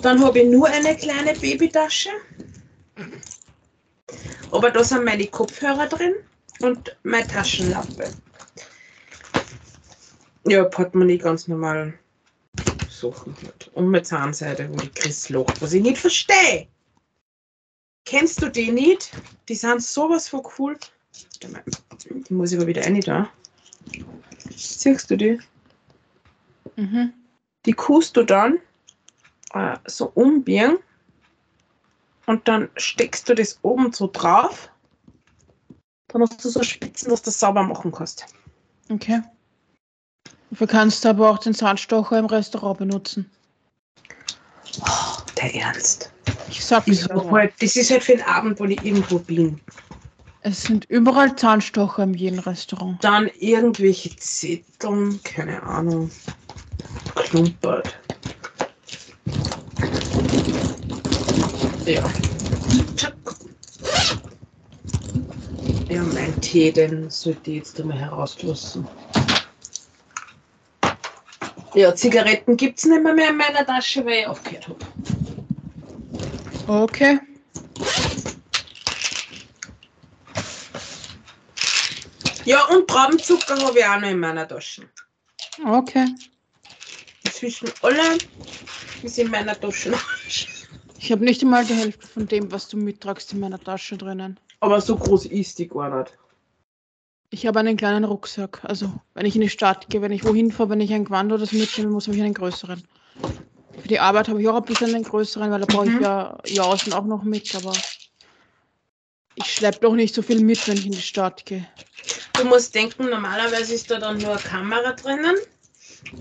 Dann habe ich nur eine kleine Babytasche. Aber da sind meine Kopfhörer drin und meine Taschenlampe. Ja, Portemonnaie ganz normal Sachen halt. Und meine Zahnseide, wo die Chris lacht, was ich nicht verstehe. Kennst du die nicht? Die sind sowas von cool. Die muss ich aber wieder rein da. Siehst du die? Mhm. Die kust du dann äh, so umbiegen und dann steckst du das oben so drauf. Dann hast du so Spitzen, dass du das sauber machen kannst. Okay. Dafür kannst du aber auch den Zahnstocher im Restaurant benutzen. Der Ernst. Ich sag ja. halt, das ist halt für den Abend, wo ich irgendwo bin. Es sind überall Zahnstocher in jedem Restaurant. Dann irgendwelche Zetteln, keine Ahnung. Klumpert. Ja. Ja, mein Tee, den sollte ich jetzt einmal herauslassen. Ja, Zigaretten gibt es nicht mehr, mehr in meiner Tasche, weil ich aufgehört habe. Okay. Ja, und Traubenzucker habe ich auch noch in meiner Tasche. Okay. Inzwischen alle ist in meiner Tasche. Ich habe nicht einmal die Hälfte von dem, was du mittragst, in meiner Tasche drinnen. Aber so groß ist die gar nicht. Ich habe einen kleinen Rucksack. Also, wenn ich in die Stadt gehe, wenn ich wohin fahre, wenn ich ein Gewand oder so mitnehme, muss ich einen größeren. Für die Arbeit habe ich auch ein bisschen einen größeren, weil da brauche Mhm. ich ja Jausen auch noch mit, aber ich schleppe doch nicht so viel mit, wenn ich in die Stadt gehe. Du musst denken, normalerweise ist da dann nur eine Kamera drinnen.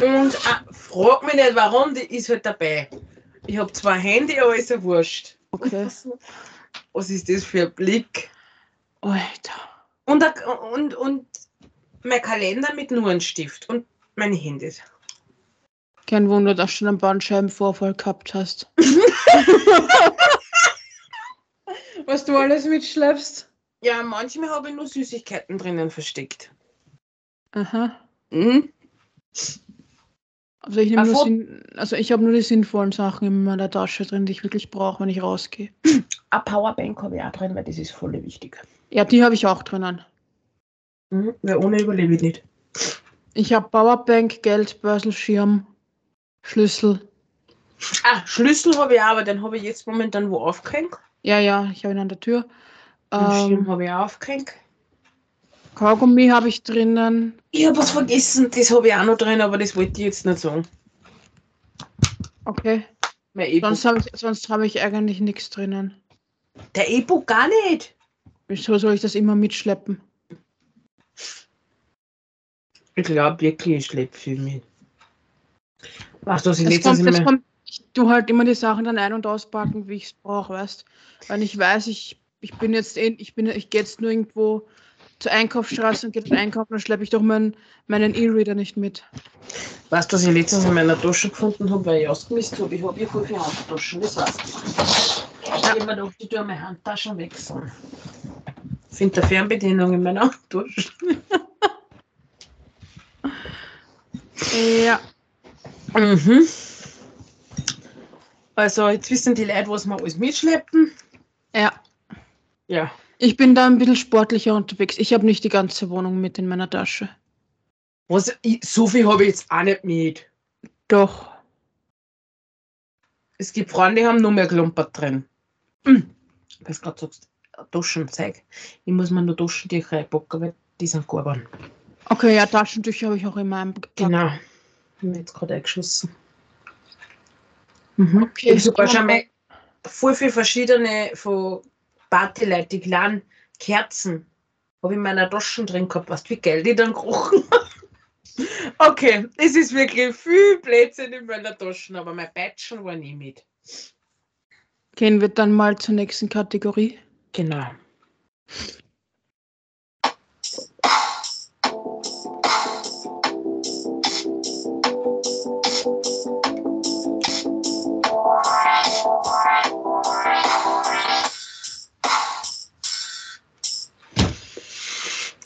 Und äh, frag mich nicht warum, die ist halt dabei. Ich habe zwar ein Handy, aber ist ja wurscht. Okay. Was ist das für ein Blick? Alter. Und, ein- und, und mein Kalender mit nur einem Stift und meine Handys. Kein Wunder, dass du einen Bandscheibenvorfall gehabt hast. Was du alles mitschleppst? Ja, manchmal habe ich nur Süßigkeiten drinnen versteckt. Aha. Mhm. Also ich, nehme Ach nur so. Sinn, also ich habe nur die sinnvollen Sachen in meiner Tasche drin, die ich wirklich brauche, wenn ich rausgehe. Eine Powerbank habe ich auch drin, weil das ist voll wichtig. Ja, die habe ich auch drinnen. Mhm. Weil ohne überlebe ich nicht. Ich habe Powerbank, Geldbörsel, Schirm, Schlüssel. Ah, Schlüssel habe ich auch, aber den habe ich jetzt momentan wo aufgehängt. Ja, ja, ich habe ihn an der Tür. Den Schirm Ähm, habe ich auch aufgehängt. Kaugummi habe ich drinnen. Ich habe was vergessen, das habe ich auch noch drin, aber das wollte ich jetzt nicht sagen. Okay. Sonst habe ich, sonst hab ich eigentlich nichts drinnen. Der E-Book gar nicht. Wieso soll ich das immer mitschleppen? Ich glaube wirklich, ich schleppe viel mit. Du, ich Es letztens kommt, immer... kommt, ich tu halt immer die Sachen dann ein- und auspacken, wie ich es brauche, weißt Weil ich weiß, ich, ich bin jetzt eh, ich bin, ich gehe jetzt nur irgendwo zur Einkaufsstraße und gehe dort einkaufen, dann schleppe ich doch mein, meinen E-Reader nicht mit. Weißt du, was ich letztens in meiner Tasche gefunden habe, weil ich ausgemisst habe? Ich habe hier voll viele Handtaschen, das weißt du. Ich habe mir gedacht, ich tue meine Handtaschen wechseln. Ich finde eine Fernbedienung in meiner Handtasche. Ja. Mhm. Also, jetzt wissen die Leute, was wir alles mitschleppen. Ja. Ja. Ich bin da ein bisschen sportlicher unterwegs. Ich habe nicht die ganze Wohnung mit in meiner Tasche. Was, ich, so viel habe ich jetzt auch nicht mit. Doch. Es gibt Freunde, die haben nur mehr Klumpert drin. Mhm. Was du gerade sagst, Taschenzeug. Ich muss mir nur Taschentücher reinpacken, weil die sind geworden. Okay, ja, Taschentücher habe ich auch immer eingepackt. Genau. Hab mir jetzt gerade eingeschossen. Mhm. Okay, ich habe sogar schon mal voll viele verschiedene von Partyleuten, die kleinen Kerzen, habe ich in meiner Tasche drin gehabt. Weißt du, wie geil die dann gerochen haben? Okay, es ist wirklich viel Blödsinn in meiner Tasche, aber mein Batschen war nie mit. Gehen wir dann mal zur nächsten Kategorie. Genau.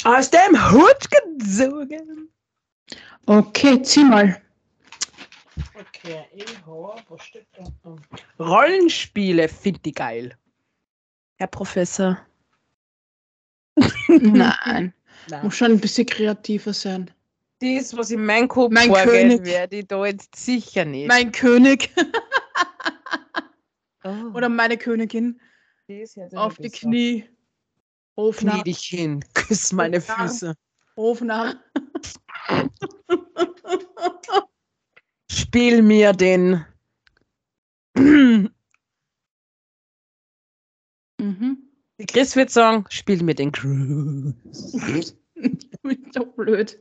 Aus dem Hut gezogen. Okay, zieh mal. Okay, ich habe, was steht da? Rollenspiele finde ich geil. Herr Professor. Nein. Nein. Muss schon ein bisschen kreativer sein. Das, was in meinem Kopf Mein vorgeht, König. werde ich da jetzt sicher nicht. Mein König oh, oder meine Königin auf die besser. Knie. Knie Hofnarr. dich hin, küss meine Ja. Füße. Hofnarr. Spiel mir den. Mhm. Die Chris wird sagen, spiel mir den Cruise. Du bist so blöd.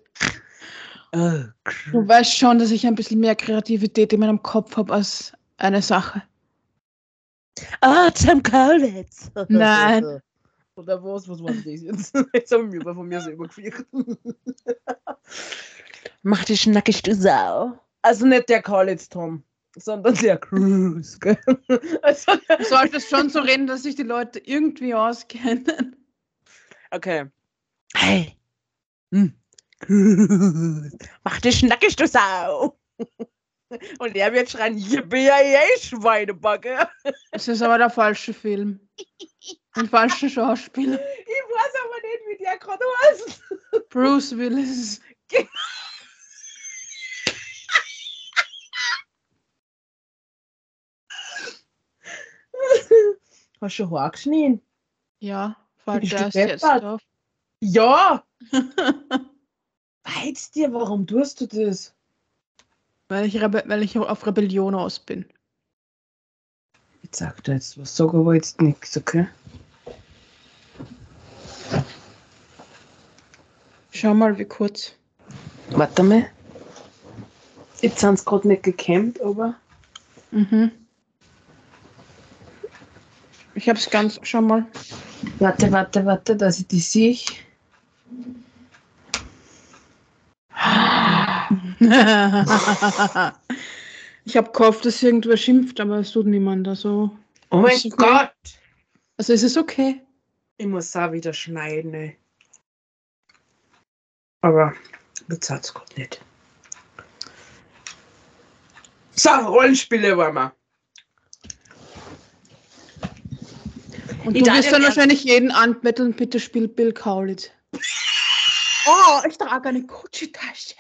Oh, Du weißt schon, dass ich ein bisschen mehr Kreativität in meinem Kopf habe als eine Sache. Ah, Tom Kaulitz. Nein. Oder was? Was war das jetzt? Jetzt haben wir von mir selber geführt. Mach dich nackig, du Sau. Also nicht der Kaulitz, Tom, sondern der Cruise. gell? Also, Du solltest schon so reden, dass sich die Leute irgendwie auskennen. okay. Hey. Hm. Cruise. Mach dich nackig, du Sau. Und er wird schreien, yippie, Schweinebacke. Das ist aber der falsche Film. Ein falscher Schauspieler. Ich weiß aber nicht, wie der gerade heißt. Bruce Willis. Hast du schon Haar geschnien? Ja, du erst jetzt auf. Ja! Weiz dir, warum tust du das? weil, ich Rebe weil ich auf Rebellion aus bin. Jetzt sagt er jetzt was, sag aber jetzt nichts, okay? Schau mal, wie kurz. Warte mal. Jetzt sind sie gerade nicht gekämmt, aber. Mhm. Ich hab's ganz. Schau mal. Warte, warte, warte, dass ich die sehe. ich hab gehofft, dass irgendwer schimpft, aber es tut niemand. Also, Oh mein okay. Gott! also ist es okay. Ich muss auch wieder schneiden, ey. Aber jetzt hat's gerade nicht. So, Rollenspiele waren wir. Und Ich du wirst ja dann wahrscheinlich jeden anbetteln, bitte spiel Bill Kaulitz. Oh, ich trage eine Gucci-Tasche.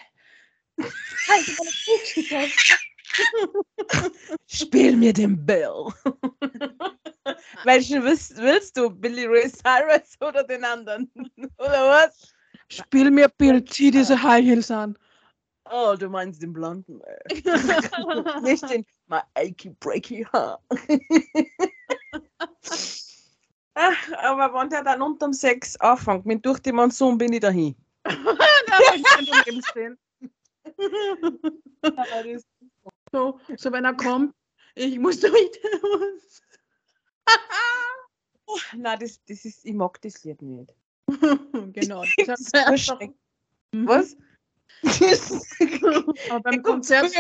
Spiel mir den Bill. Welchen willst, willst du? Billy Ray Cyrus oder den anderen? Oder was? Spiel mir Bill, zieh diese High Heels an. Oh, du meinst den Blonden. ey. Nicht den My Achy Breaky Haar. Ach, aber wenn der dann unterm Sex anfängt, mit durch den Monsun bin ich dahin. Da ich stehen. So, so wenn er kommt, ich muss durch den Haus. Nein, das, das ist, ich mag das Lied nicht. genau. Das Das. Mhm. Was? Aber beim Er Konzert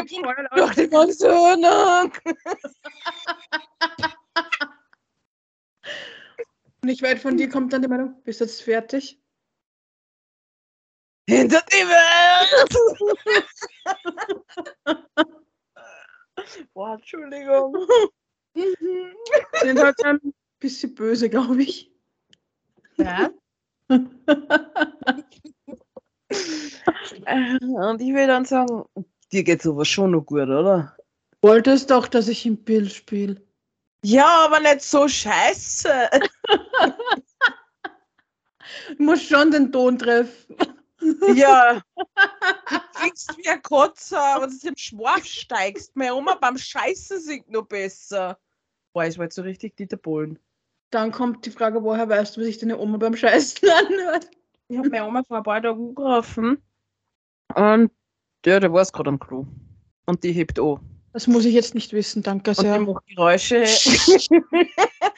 durch den Monsun. Nicht weit von dir kommt dann die Meldung, bist du jetzt fertig? Hinter die Welt! Boah, Entschuldigung. Sind halt ein bisschen böse, glaube ich. Ja. Äh, Und ich will dann sagen, dir geht sowas schon noch gut, oder? Wolltest doch, dass ich im Bild spiele. Ja, aber nicht so scheiße. Du musst schon den Ton treffen. Ja. Du kriegst wie ein Kotzer, wenn du im Schwarf steigst. Meine Oma beim Scheißen singt noch besser. Boah, es war jetzt so richtig Dieter Bohlen. Dann kommt die Frage, woher weißt du, wie sich deine Oma beim Scheißen anhört? Ich habe meine Oma vor ein paar Tagen angerufen. Und ja, der war es gerade am Klo. Und die hebt an. Das muss ich jetzt nicht wissen, danke Und die sehr. macht Geräusche.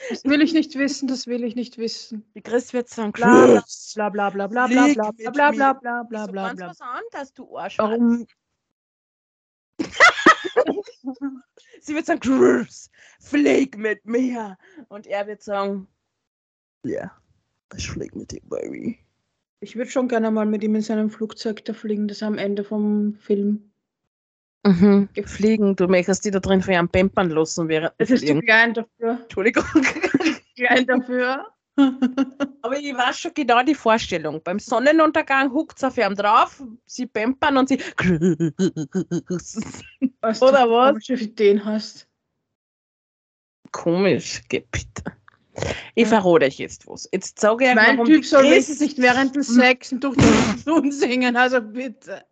Das will ich nicht wissen, das will ich nicht wissen. Die Chris wird sagen, Bla, bla, Bla bla bla bla bla bla bla bla mir. bla bla so bla ganz bla. was anderes, du Arsch. Warum? Sie wird sagen, Chris, flieg mit mir. Und er wird sagen, ja, ich flieg mit dir, Baby. Ich würde schon gerne mal mit ihm in seinem Flugzeug da fliegen, das am Ende vom Film. Mhm. Fliegen, du möchtest die da drin für ihren Pampern lassen während Es ist zu klein dafür. Entschuldigung. Klein dafür. Aber ich weiß schon genau die Vorstellung. Beim Sonnenuntergang huckt sie auf ihm drauf, sie pampern und sie. Was Oder du was? komische Ideen hast. Komisch, geh bitte. Ich verrate euch jetzt was. Jetzt sage ich Mein warum Typ die soll wenigstens nicht während des Sex durch den Ton singen, also bitte.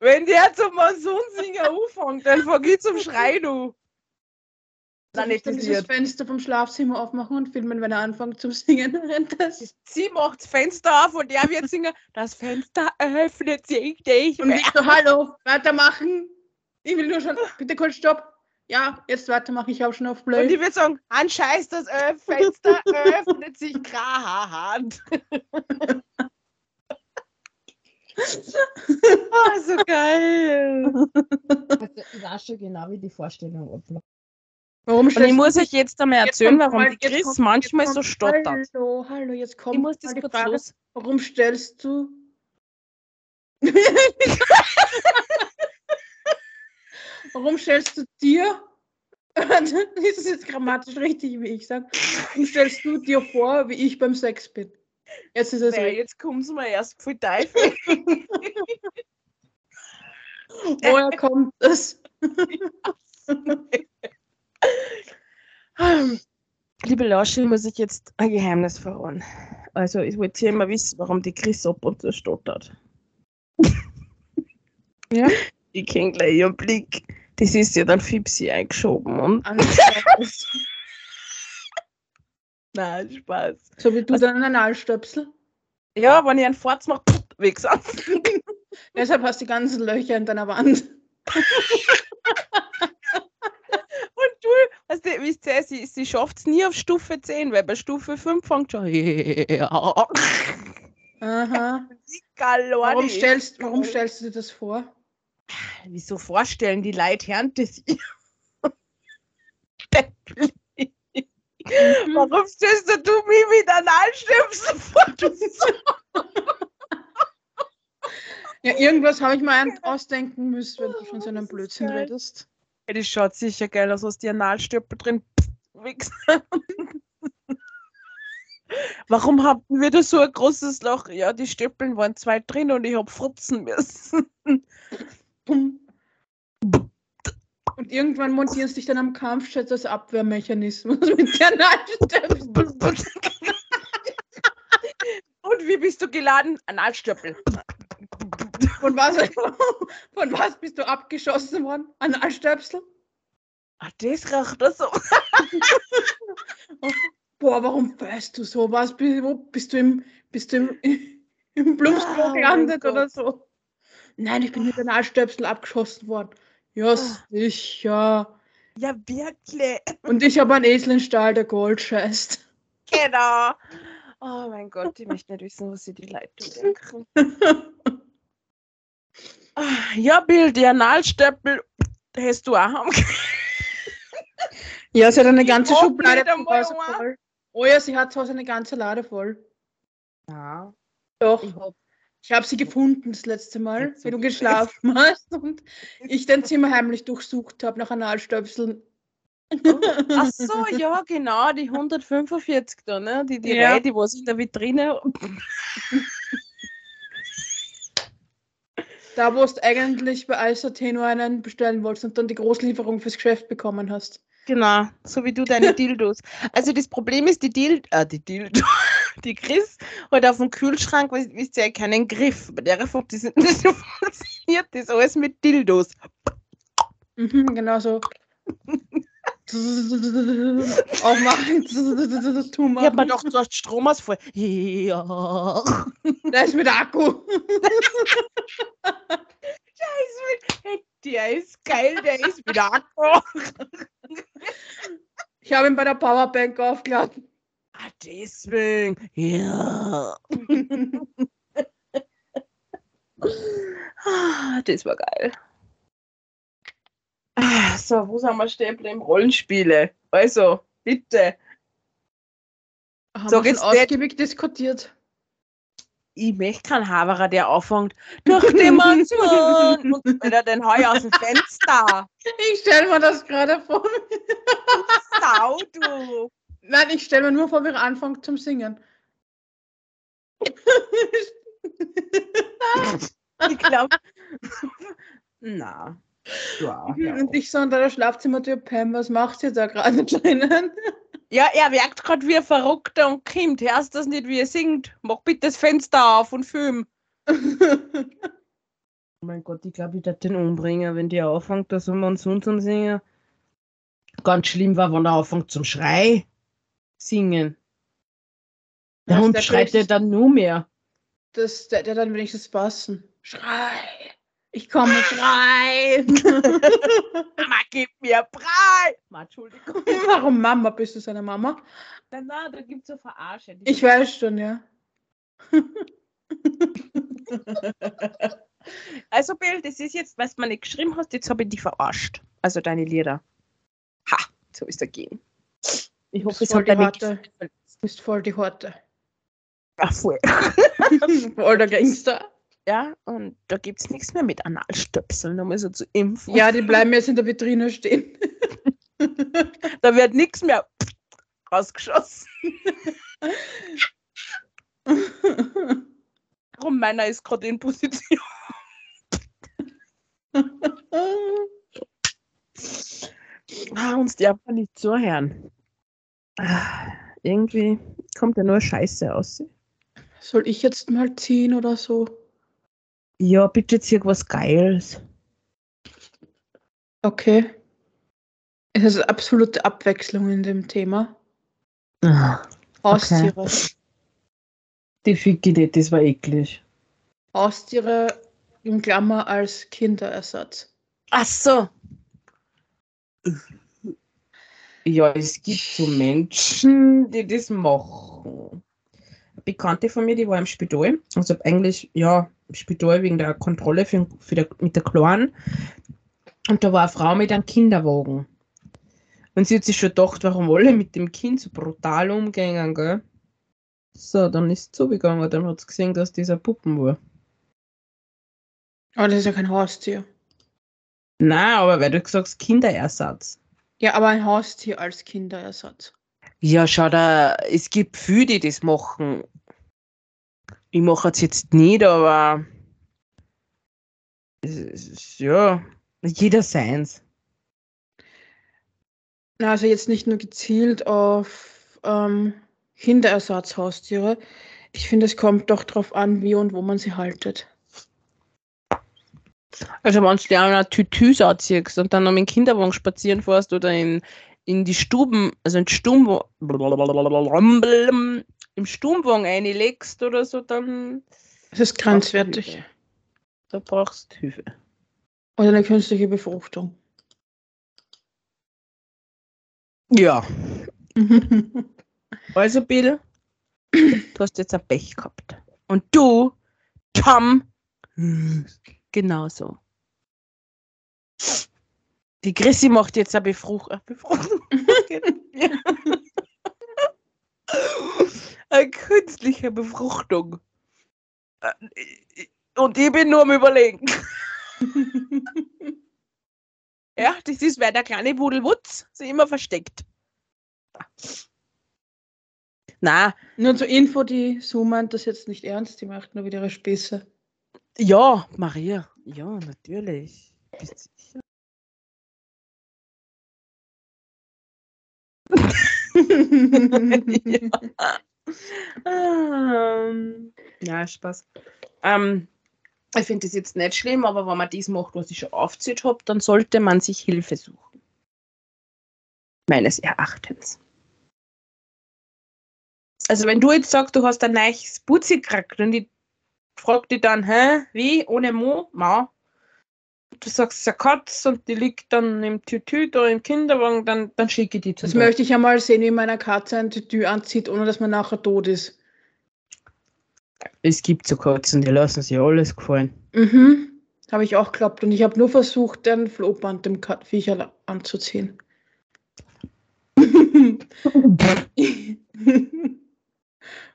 Wenn der zum Monsunsinger anfängt, dann fang ich zum Schreien an. Dann das dieses Lied. Fenster vom Schlafzimmer aufmachen und filmen, wenn er anfängt zum Singen. Das. Sie macht das Fenster auf und er wird singen, das Fenster öffnet sich nicht Und ich so, hallo, weitermachen. Ich will nur schon, bitte kurz stopp. Ja, jetzt weitermachen, ich habe schon auf Und Play. die wird sagen, ein Scheiß, das Ö- Fenster öffnet sich grad. oh, so geil. ich weiß schon genau, wie die Vorstellung abläuft. Warum Und ich stellst muss du- euch jetzt einmal Jetzt erzählen, kommt warum die jetzt Chris kommt- manchmal jetzt so kommt- stottert. Hallo, hallo, jetzt kommt Ich muss mal das kurz Frage, los. warum stellst du Warum stellst du dir das ist jetzt grammatisch richtig, wie ich sage. Warum stellst du dir vor, wie ich beim Sex bin? Jetzt ist es richtig. jetzt kommt es mir erst voll Teufel. Woher kommt es? Liebe Lausche, muss ich jetzt ein Geheimnis verraten. Also, ich wollte hier mal wissen, warum die Chris ab und zu stottert. Ja? Ich kenne gleich ihren Blick. Das ist ja dann Fipsi eingeschoben. Und. nein, Spaß. so wie du deinen Analstöpsel. Ja, wenn ich einen Forz mache, weg sonst. Deshalb hast du die ganzen Löcher in deiner Wand. Und du, du, wisst ihr, sie, sie schafft es nie auf Stufe 10, weil bei Stufe 5 fängt schon. Aha. Warum stellst, warum stellst du dir das vor? Wieso vorstellen, die Leute hören Warum stellst du mich mit Analstöpsel vor? Ja, irgendwas habe ich mir ein- ausdenken müssen, wenn du schon so einen Blödsinn geil. redest. Ja, das schaut sicher geil aus, hast die Analstöpsel drin. Wichser. Warum hatten wir da so ein großes Loch? Ja, die Stöppeln waren zwei drin und ich hab furzen müssen. Und irgendwann montieren sie dich dann am Kampfschutz als Abwehrmechanismus mit der Analstöpsel. Und wie bist du geladen? Analstöppel. Von was, von was bist du abgeschossen worden? Analstöpsel? Ah, das riecht das so. Boah, warum weißt du sowas? Bist, wo, bist du im, bist du im, im Blumsklo Ah, mein gelandet oder so? Nein, ich bin mit Analstöpsel abgeschossen worden. Ja, Ah. sicher. Ja, wirklich. Und ich habe einen Esel in Stahl, der Gold scheißt. Genau. Oh mein Gott, ich möchte nicht wissen, was sie die Leute denken. Ah, Ja, Bill, die Analstöppel hast du auch haben Ja, sie hat eine ganze Schublade einen. voll. Oh ja, sie hat zu Hause eine ganze Lade voll. Ja, Doch. ich hab, Ich habe sie gefunden das letzte Mal, wenn du geschlafen hast und ich dein Zimmer heimlich durchsucht habe nach Analstöpseln. ach so, ja, genau, die 145 da, ne? Die, die Ja. Reihe, die was in der Vitrine. Da, wo du eigentlich bei Eisat nur einen bestellen wolltest und dann die Großlieferung fürs Geschäft bekommen hast. Genau, so wie du deine Dildos. Also das Problem ist, die Dildo, äh, die Dildo, die Chris hat auf dem Kühlschrank, wisst ihr ja, keinen Griff. Bei der funktioniert das funktioniert das alles mit Dildos. Mhm, genau so. Aufmachen, tu Ich hab mir doch, du hast Stromausfall. Ja. Der ist mit Akku. Der ist geil, der ist wieder Akku. Ich habe ihn bei der Powerbank aufgeladen. Ah, deswegen. Ja. Ah, das war geil. Ah, So, wo sind wir stehen bleiben? Rollenspiele. Also, bitte. Haben So wir nicht. ausgiebig diskutiert. Ich möchte keinen Haberer, der anfängt durch die Monsun und wieder den Heu aus dem Fenster. Ich stelle mir das gerade vor. Sau, du. Nein, ich stelle mir nur vor, wie er anfängt zum Singen. Ich glaube. Na. Du ja. Und ich so unter der Schlafzimmertür, Pam, was macht sie da gerade drinnen? Ja, er wirkt gerade wie ein Verrückter und kommt. Hörst das nicht, wie er singt? Mach bitte das Fenster auf und film. Oh mein Gott, ich glaube, ich werde den umbringen, wenn die anfängt, da so Monsun zum Singen. Ganz schlimm war, wenn er anfängt zum Schrei singen. Der Was, Hund der schreit ja dann nur mehr. Das, der, der dann wenigstens passen. Schrei! Ich komme, schrei! Mama, gib mir Brei! Ma, Entschuldigung. Warum Mama? Bist du seine Mama? Nein, nein, da gibt es so Verarsche. Ich weiß schon, ja. Also, Bill, das ist jetzt, was du mir nicht geschrieben hast, jetzt habe ich dich verarscht. Also deine Lieder. Ha, so ist er gehen. Ich hoffe, es hat Harte. Du bist voll die Horte. Ach, voll. voll der Gangster. Ja, und da gibt es nichts mehr mit Analstöpseln, um so zu impfen. Ja, die bleiben jetzt in der Vitrine stehen. Da wird nichts mehr rausgeschossen. Warum meiner ist gerade in Position. Ah, uns darf man nicht zuhören. Irgendwie kommt ja nur Scheiße aus. Soll ich jetzt mal ziehen oder so? Ja, bitte zieh was Geiles. Okay. Es ist absolute Abwechslung in dem Thema. Ah, Haustiere. die nicht, das war eklig. Haustiere in Klammer als Kinderersatz. Ach so. Ja, es gibt so Menschen, die das machen. Eine Bekannte von mir, die war im Spital. Also eigentlich, ja, im Spital wegen der Kontrolle für, für der, mit der Kleinen. Und da war eine Frau mit einem Kinderwagen. Und sie hat sich schon gedacht, warum alle mit dem Kind so brutal umgehen, gell? So, dann ist es zugegangen, dann hat sie gesehen, dass dieser Puppen war. Aber das ist ja kein Haustier. Nein, aber weil du gesagt hast, Kinderersatz. Ja, aber ein Haustier als Kinderersatz. Ja, schau da, es gibt viele, die das machen. Ich mache es jetzt nicht, aber ist, ja, jeder seins. Also jetzt nicht nur gezielt auf ähm, Kinderersatzhaustiere. Ich finde, es kommt doch darauf an, wie und wo man sie haltet. Also wenn du dir einer Tütüs anziehst und dann noch mit dem Kinderwagen spazieren fährst oder in, in die Stuben, also in Stuben, im Stubenwagen einlegst oder so, dann Es ist grenzwertig. Da brauchst du Hilfe. Oder eine künstliche Befruchtung. Ja. Also Bill, du hast jetzt ein Pech gehabt. Und du, Tom, genauso. Die Chrissy macht jetzt eine Befruch eine Befruchtung. eine künstliche Befruchtung. Und ich bin nur am Überlegen. Ja, das ist, weil der kleine Pudelwutz sich immer versteckt. Na, Nur zur Info, die Sue meint das jetzt nicht ernst, die macht nur wieder ihre Späße. Ja, Maria. Ja, natürlich. Bist sicher? ja. Ja, Spaß. Ähm, ich finde das jetzt nicht schlimm, aber wenn man das macht, was ich schon aufgezählt habe, dann sollte man sich Hilfe suchen. Meines Erachtens. Also wenn du jetzt sagst, du hast ein neues Putzi gekriegt und ich frage dich dann, hä, wie, ohne Mo? Ma. Du sagst, es ist eine Katze und die liegt dann im Tütü da im Kinderwagen, dann, dann schicke ich die zu Das möchte ich einmal sehen, wie meiner Katze ein Tütü anzieht, ohne dass man nachher tot ist. Es gibt so Katzen, die lassen sich alles gefallen. Mhm. Habe ich auch geglaubt. Und ich habe nur versucht, den Flohband dem Kat Viecher anzuziehen.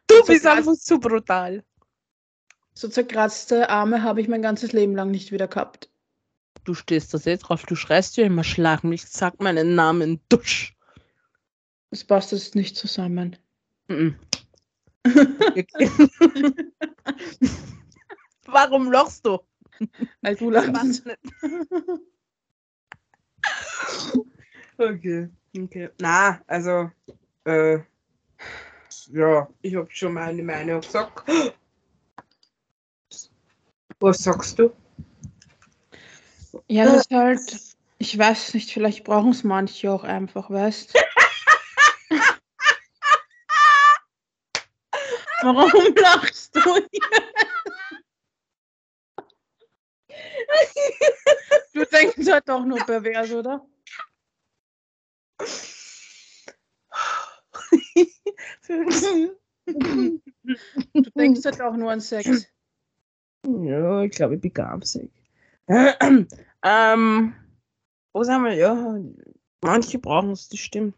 Du bist einfach zu brutal. So zerkratzte Arme habe ich mein ganzes Leben lang nicht wieder gehabt. Du stehst da sehr drauf, du schreist ja immer, schlag mich, sag meinen Namen, dusch. Das passt jetzt nicht zusammen. Mhm. Okay. Warum lachst du? Weil du lachst. nicht? okay, okay. Na, also, äh, ja, ich habe schon meine Meinung gesagt. Was sagst du? Ja, das ist halt, ich weiß nicht, vielleicht brauchen es manche auch einfach, weißt Warum lachst du? Du denkst halt doch nur pervers, oder? Du denkst halt auch nur an Sex. Ja, ich glaube, ich bin gamsig. ähm, wo sind wir? Ja, manche brauchen es, das stimmt.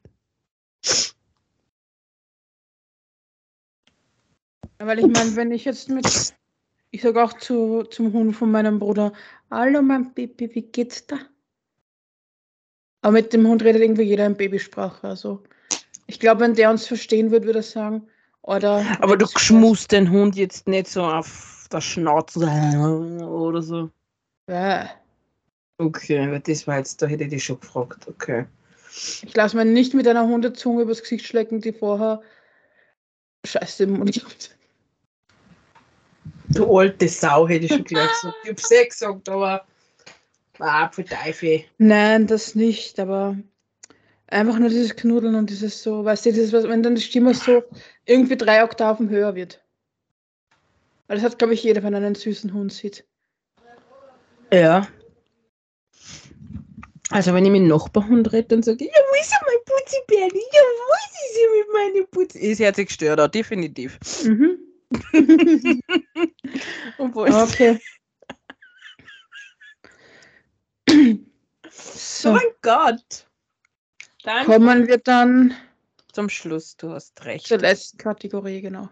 Weil ich meine, wenn ich jetzt mit, ich sage auch zu, zum Hund von meinem Bruder, Hallo mein Baby, wie geht's da? Aber mit dem Hund redet irgendwie jeder in Babysprache. Also ich glaube, wenn der uns verstehen würde, würde er sagen, oder. Aber du schmusst den Hund jetzt nicht so auf der Schnauze oder so. Ja. Okay, aber das war jetzt, da hätte ich dich schon gefragt. Okay. Ich lasse mir nicht mit einer Hundezunge übers Gesicht schlecken, die vorher Scheiße im Mund gehabt. Du alte Sau, hätte ich schon gleich gesagt. Ich hab's eh gesagt, aber. Ah, für Teufel. Nein, das nicht, aber einfach nur dieses Knuddeln und dieses so, weißt du, dieses, was- wenn dann die Stimme so irgendwie drei Oktaven höher wird. Weil das hat, glaube ich, jeder, wenn er einen süßen Hund sieht. Ja. Also wenn ich mit dem Nachbarhund rede, dann sage ich, ja, wo ist ja mein Putzibärli? Ja, wo ist sie mit meinem Putzi? Ist herzlich gestört, auch, definitiv. Mhm. Obwohl, Okay. oh so, mein Gott. Dann kommen wir dann zum Schluss, du hast recht. zur letzten Kategorie, genau.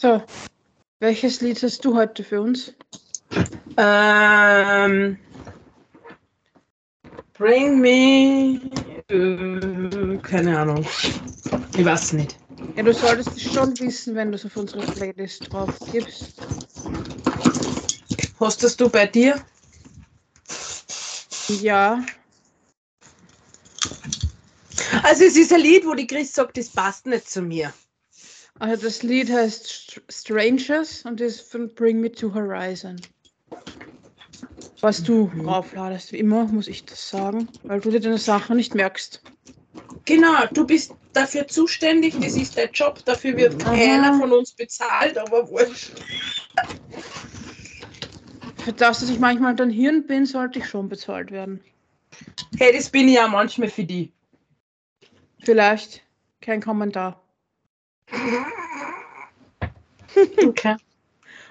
So, welches Lied hast du heute für uns? Ähm, bring me. Äh, keine Ahnung. Ich weiß nicht. Ja, du solltest es schon wissen, wenn du es auf unsere Playlist drauf gibst. Hast das du bei dir? Ja, Also es ist ein Lied, wo die Chris sagt, das passt nicht zu mir. Also das Lied heißt Str- Strangers und ist von Bring Me to Horizon. Was du raufladest, wie immer, muss ich das sagen, weil du dir deine Sachen nicht merkst. Genau, du bist dafür zuständig, das ist dein Job, dafür wird Aha. keiner von uns bezahlt, aber wurscht. Für das, dass ich manchmal dein Hirn bin, sollte ich schon bezahlt werden. Hey, das bin ich ja manchmal für die. Vielleicht kein Kommentar. Okay.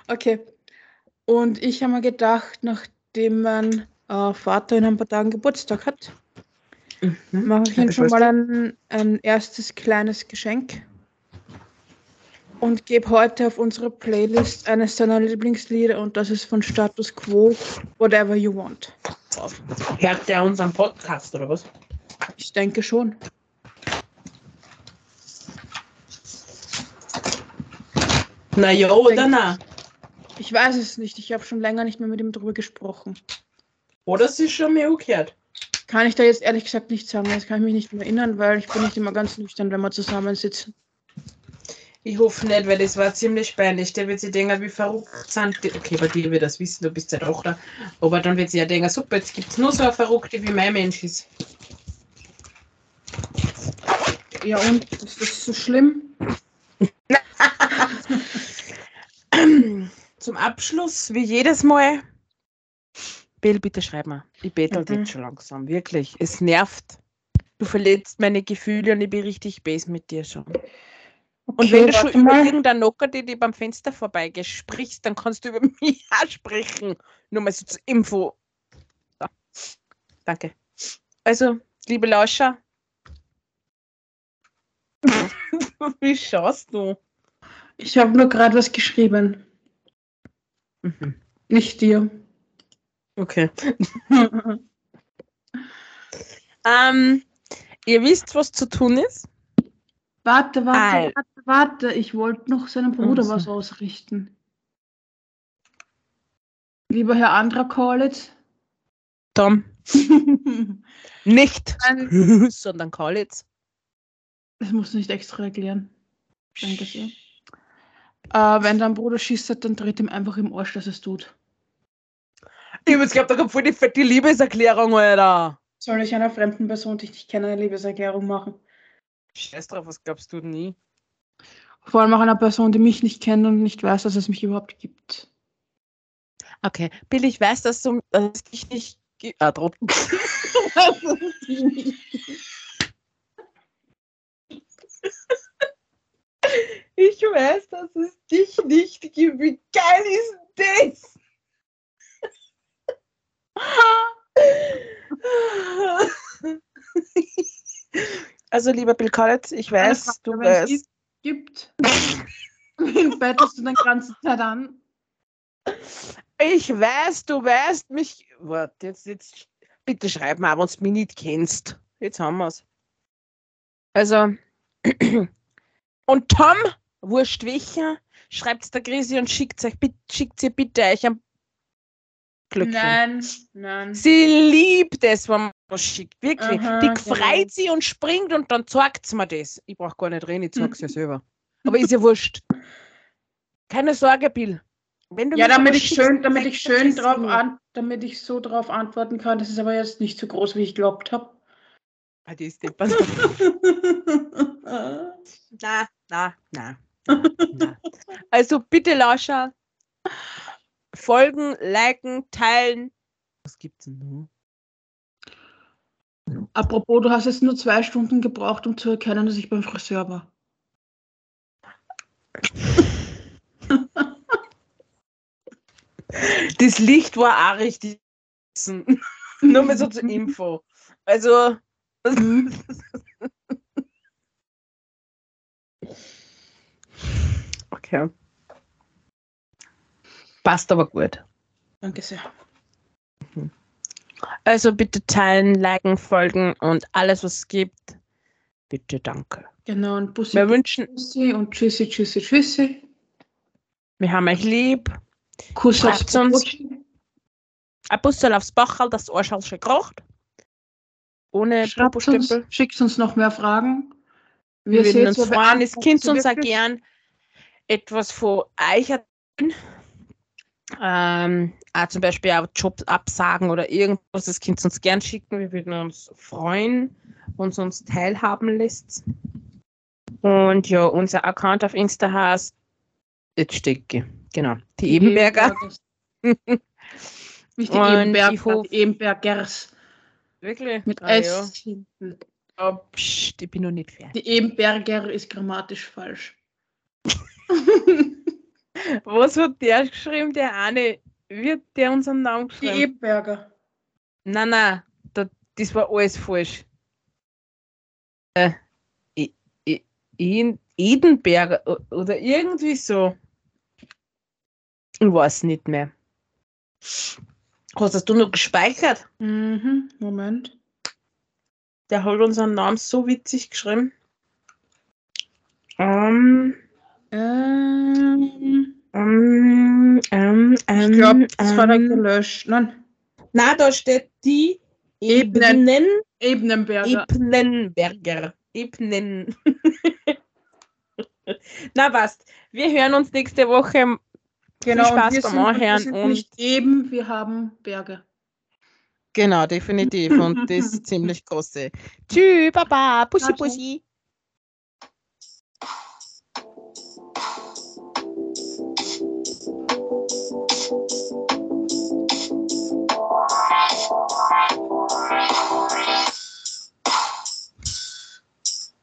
Okay. Und ich habe mir gedacht, nachdem mein äh, Vater in ein paar Tagen Geburtstag hat, Mhm. mache ich ihm schon mal ein, ein erstes kleines Geschenk und gebe heute auf unsere Playlist eines seiner Lieblingslieder und das ist von Status Quo, Whatever You Want. drauf. Hört der unseren Podcast oder was? Ich denke schon. Na ja oder na? Ich weiß es nicht. Ich habe schon länger nicht mehr mit ihm drüber gesprochen. Oder sie ist schon mehr gehört. Kann ich da jetzt ehrlich gesagt nicht sagen. Das kann ich mich nicht mehr erinnern, weil ich bin nicht immer ganz nüchtern, wenn wir zusammensitzen. Ich hoffe nicht, weil das war ziemlich peinlich. Der wird sich denken, wie verrückt sind die. Okay, bei dir wird das wissen, du bist ja Tochter. Aber dann wird sie ja denken, super, jetzt gibt es nur so eine Verrückte, wie mein Mensch ist. Ja, und? Ist das so schlimm? Zum Abschluss, wie jedes Mal. Bill, bitte schreib mir. Ich betel Mhm. jetzt schon langsam. Wirklich. Es nervt. Du verletzt meine Gefühle und ich bin richtig base mit dir schon. Und Okay, wenn du schon über mal. irgendeinen Nocker, die dir beim Fenster vorbeigehst, sprichst, dann kannst du über mich auch sprechen. Nur mal so zur Info. So. Danke. Also, liebe Lauscher. Wie schaust du? Ich habe nur gerade was geschrieben. Mhm. Nicht dir. Okay. Ähm, ihr wisst, was zu tun ist? Warte, warte, warte, warte. Ich wollte noch seinem Bruder Ach so. was ausrichten. Lieber Herr Andra Collins. Tom, nicht, sondern Collins. das musst du nicht extra erklären. Danke sehr. Äh, wenn dein Bruder schießt hat, dann dreht ihm einfach im Arsch, dass es tut. Ich hab jetzt gehabt, da kommt voll die fette Liebeserklärung, Alter. Soll ich einer fremden Person, die ich nicht kenne, eine Liebeserklärung machen? Scheiß drauf, was glaubst du nie? Vor allem auch einer Person, die mich nicht kennt und nicht weiß, dass es mich überhaupt gibt. Okay, Bill, ich weiß, dass du dass es dich nicht gibt. Ah, drauf. Ich weiß, dass es dich nicht gibt. Wie geil ist das? Also, lieber Bill Collins, ich weiß, Frage, du wenn es weißt. Gibt. Wen bettelst du die ganze Zeit an? Ich weiß, du weißt mich. Warte, jetzt, jetzt. Bitte schreib mal, wenn du mich nicht kennst. Jetzt haben wir's. Also. Und Tom, wurscht welcher, schreibt's der Grisi und schickt euch, bitte, schickt ihr bitte euch ein Glückchen. Nein, nein. Sie liebt es, wenn man was schickt. Wirklich. Aha, Die genau. freut sie und springt und dann zeigt mir das. Ich brauch gar nicht reden, ich zeig's ja selber. Aber ist ja wurscht. Keine Sorge, Bill. Wenn du Ja, damit ich schickst, schön, damit ich schön drauf an, damit ich so drauf antworten kann. Das ist aber jetzt nicht so groß, wie ich glaubt habe. Ah, die ist. Na, na, na. Also bitte Lauscher. Folgen, liken, teilen. Was gibt's denn noch? Apropos, du hast jetzt nur zwei Stunden gebraucht, um zu erkennen, dass ich beim Friseur war. Das Licht war auch richtig. Nur mal so zur Info. Also. Okay. Passt aber gut. Danke sehr. Also bitte teilen, liken, folgen und alles, was es gibt. Bitte danke. Genau, und Bussi, Wir wünschen, Bussi und Tschüssi, Tschüssi, Tschüssi. wir haben euch lieb. Kuss aufs uns. Brotchen. Ein Bussel aufs Bachal, das Arschal schon gekocht. Ohne Schreibt uns, schickt uns noch mehr Fragen. Wir würden uns wir freuen. Es sie uns auch wirklich. gern etwas von euch erzählen. Ähm, auch zum Beispiel auch Jobs absagen oder irgendwas. Das könnt ihr uns gern schicken. Wir würden uns freuen, wenn ihr uns teilhaben lässt. Und ja, unser Account auf Insta heißt jetzt stecke. Genau. Die Ebenberger. Nicht die Ebenberger, ich hoffe- die Ebenbergers. Wirklich? Mit Ah, ja. S hinten. Oh, pst, ich bin noch nicht fertig. Die Ebenberger ist grammatisch falsch. Was hat der geschrieben? Der eine, wird der unseren Namen Die geschrieben? Ebenberger. Nein, nein, da, das war alles falsch. Äh, Edenberger oder irgendwie so. Ich weiß nicht mehr. Hast das du noch gespeichert? Mhm, Moment. Der hat unseren Namen so witzig geschrieben. Ähm, Ähm, ähm, ähm, ich ähm, glaube, das hat er ähm, gelöscht. Nein, Na, da steht die Ebenen. Ebenen, Ebenenberger. Ebnenberger. Ebnen. Na, passt. Wir hören uns nächste Woche. genau, Spaß und wir beim sind, wir sind und- nicht eben, wir haben Berge. Genau, definitiv. Und das ziemlich große. Tschüss, Baba. Bussi. Bussi.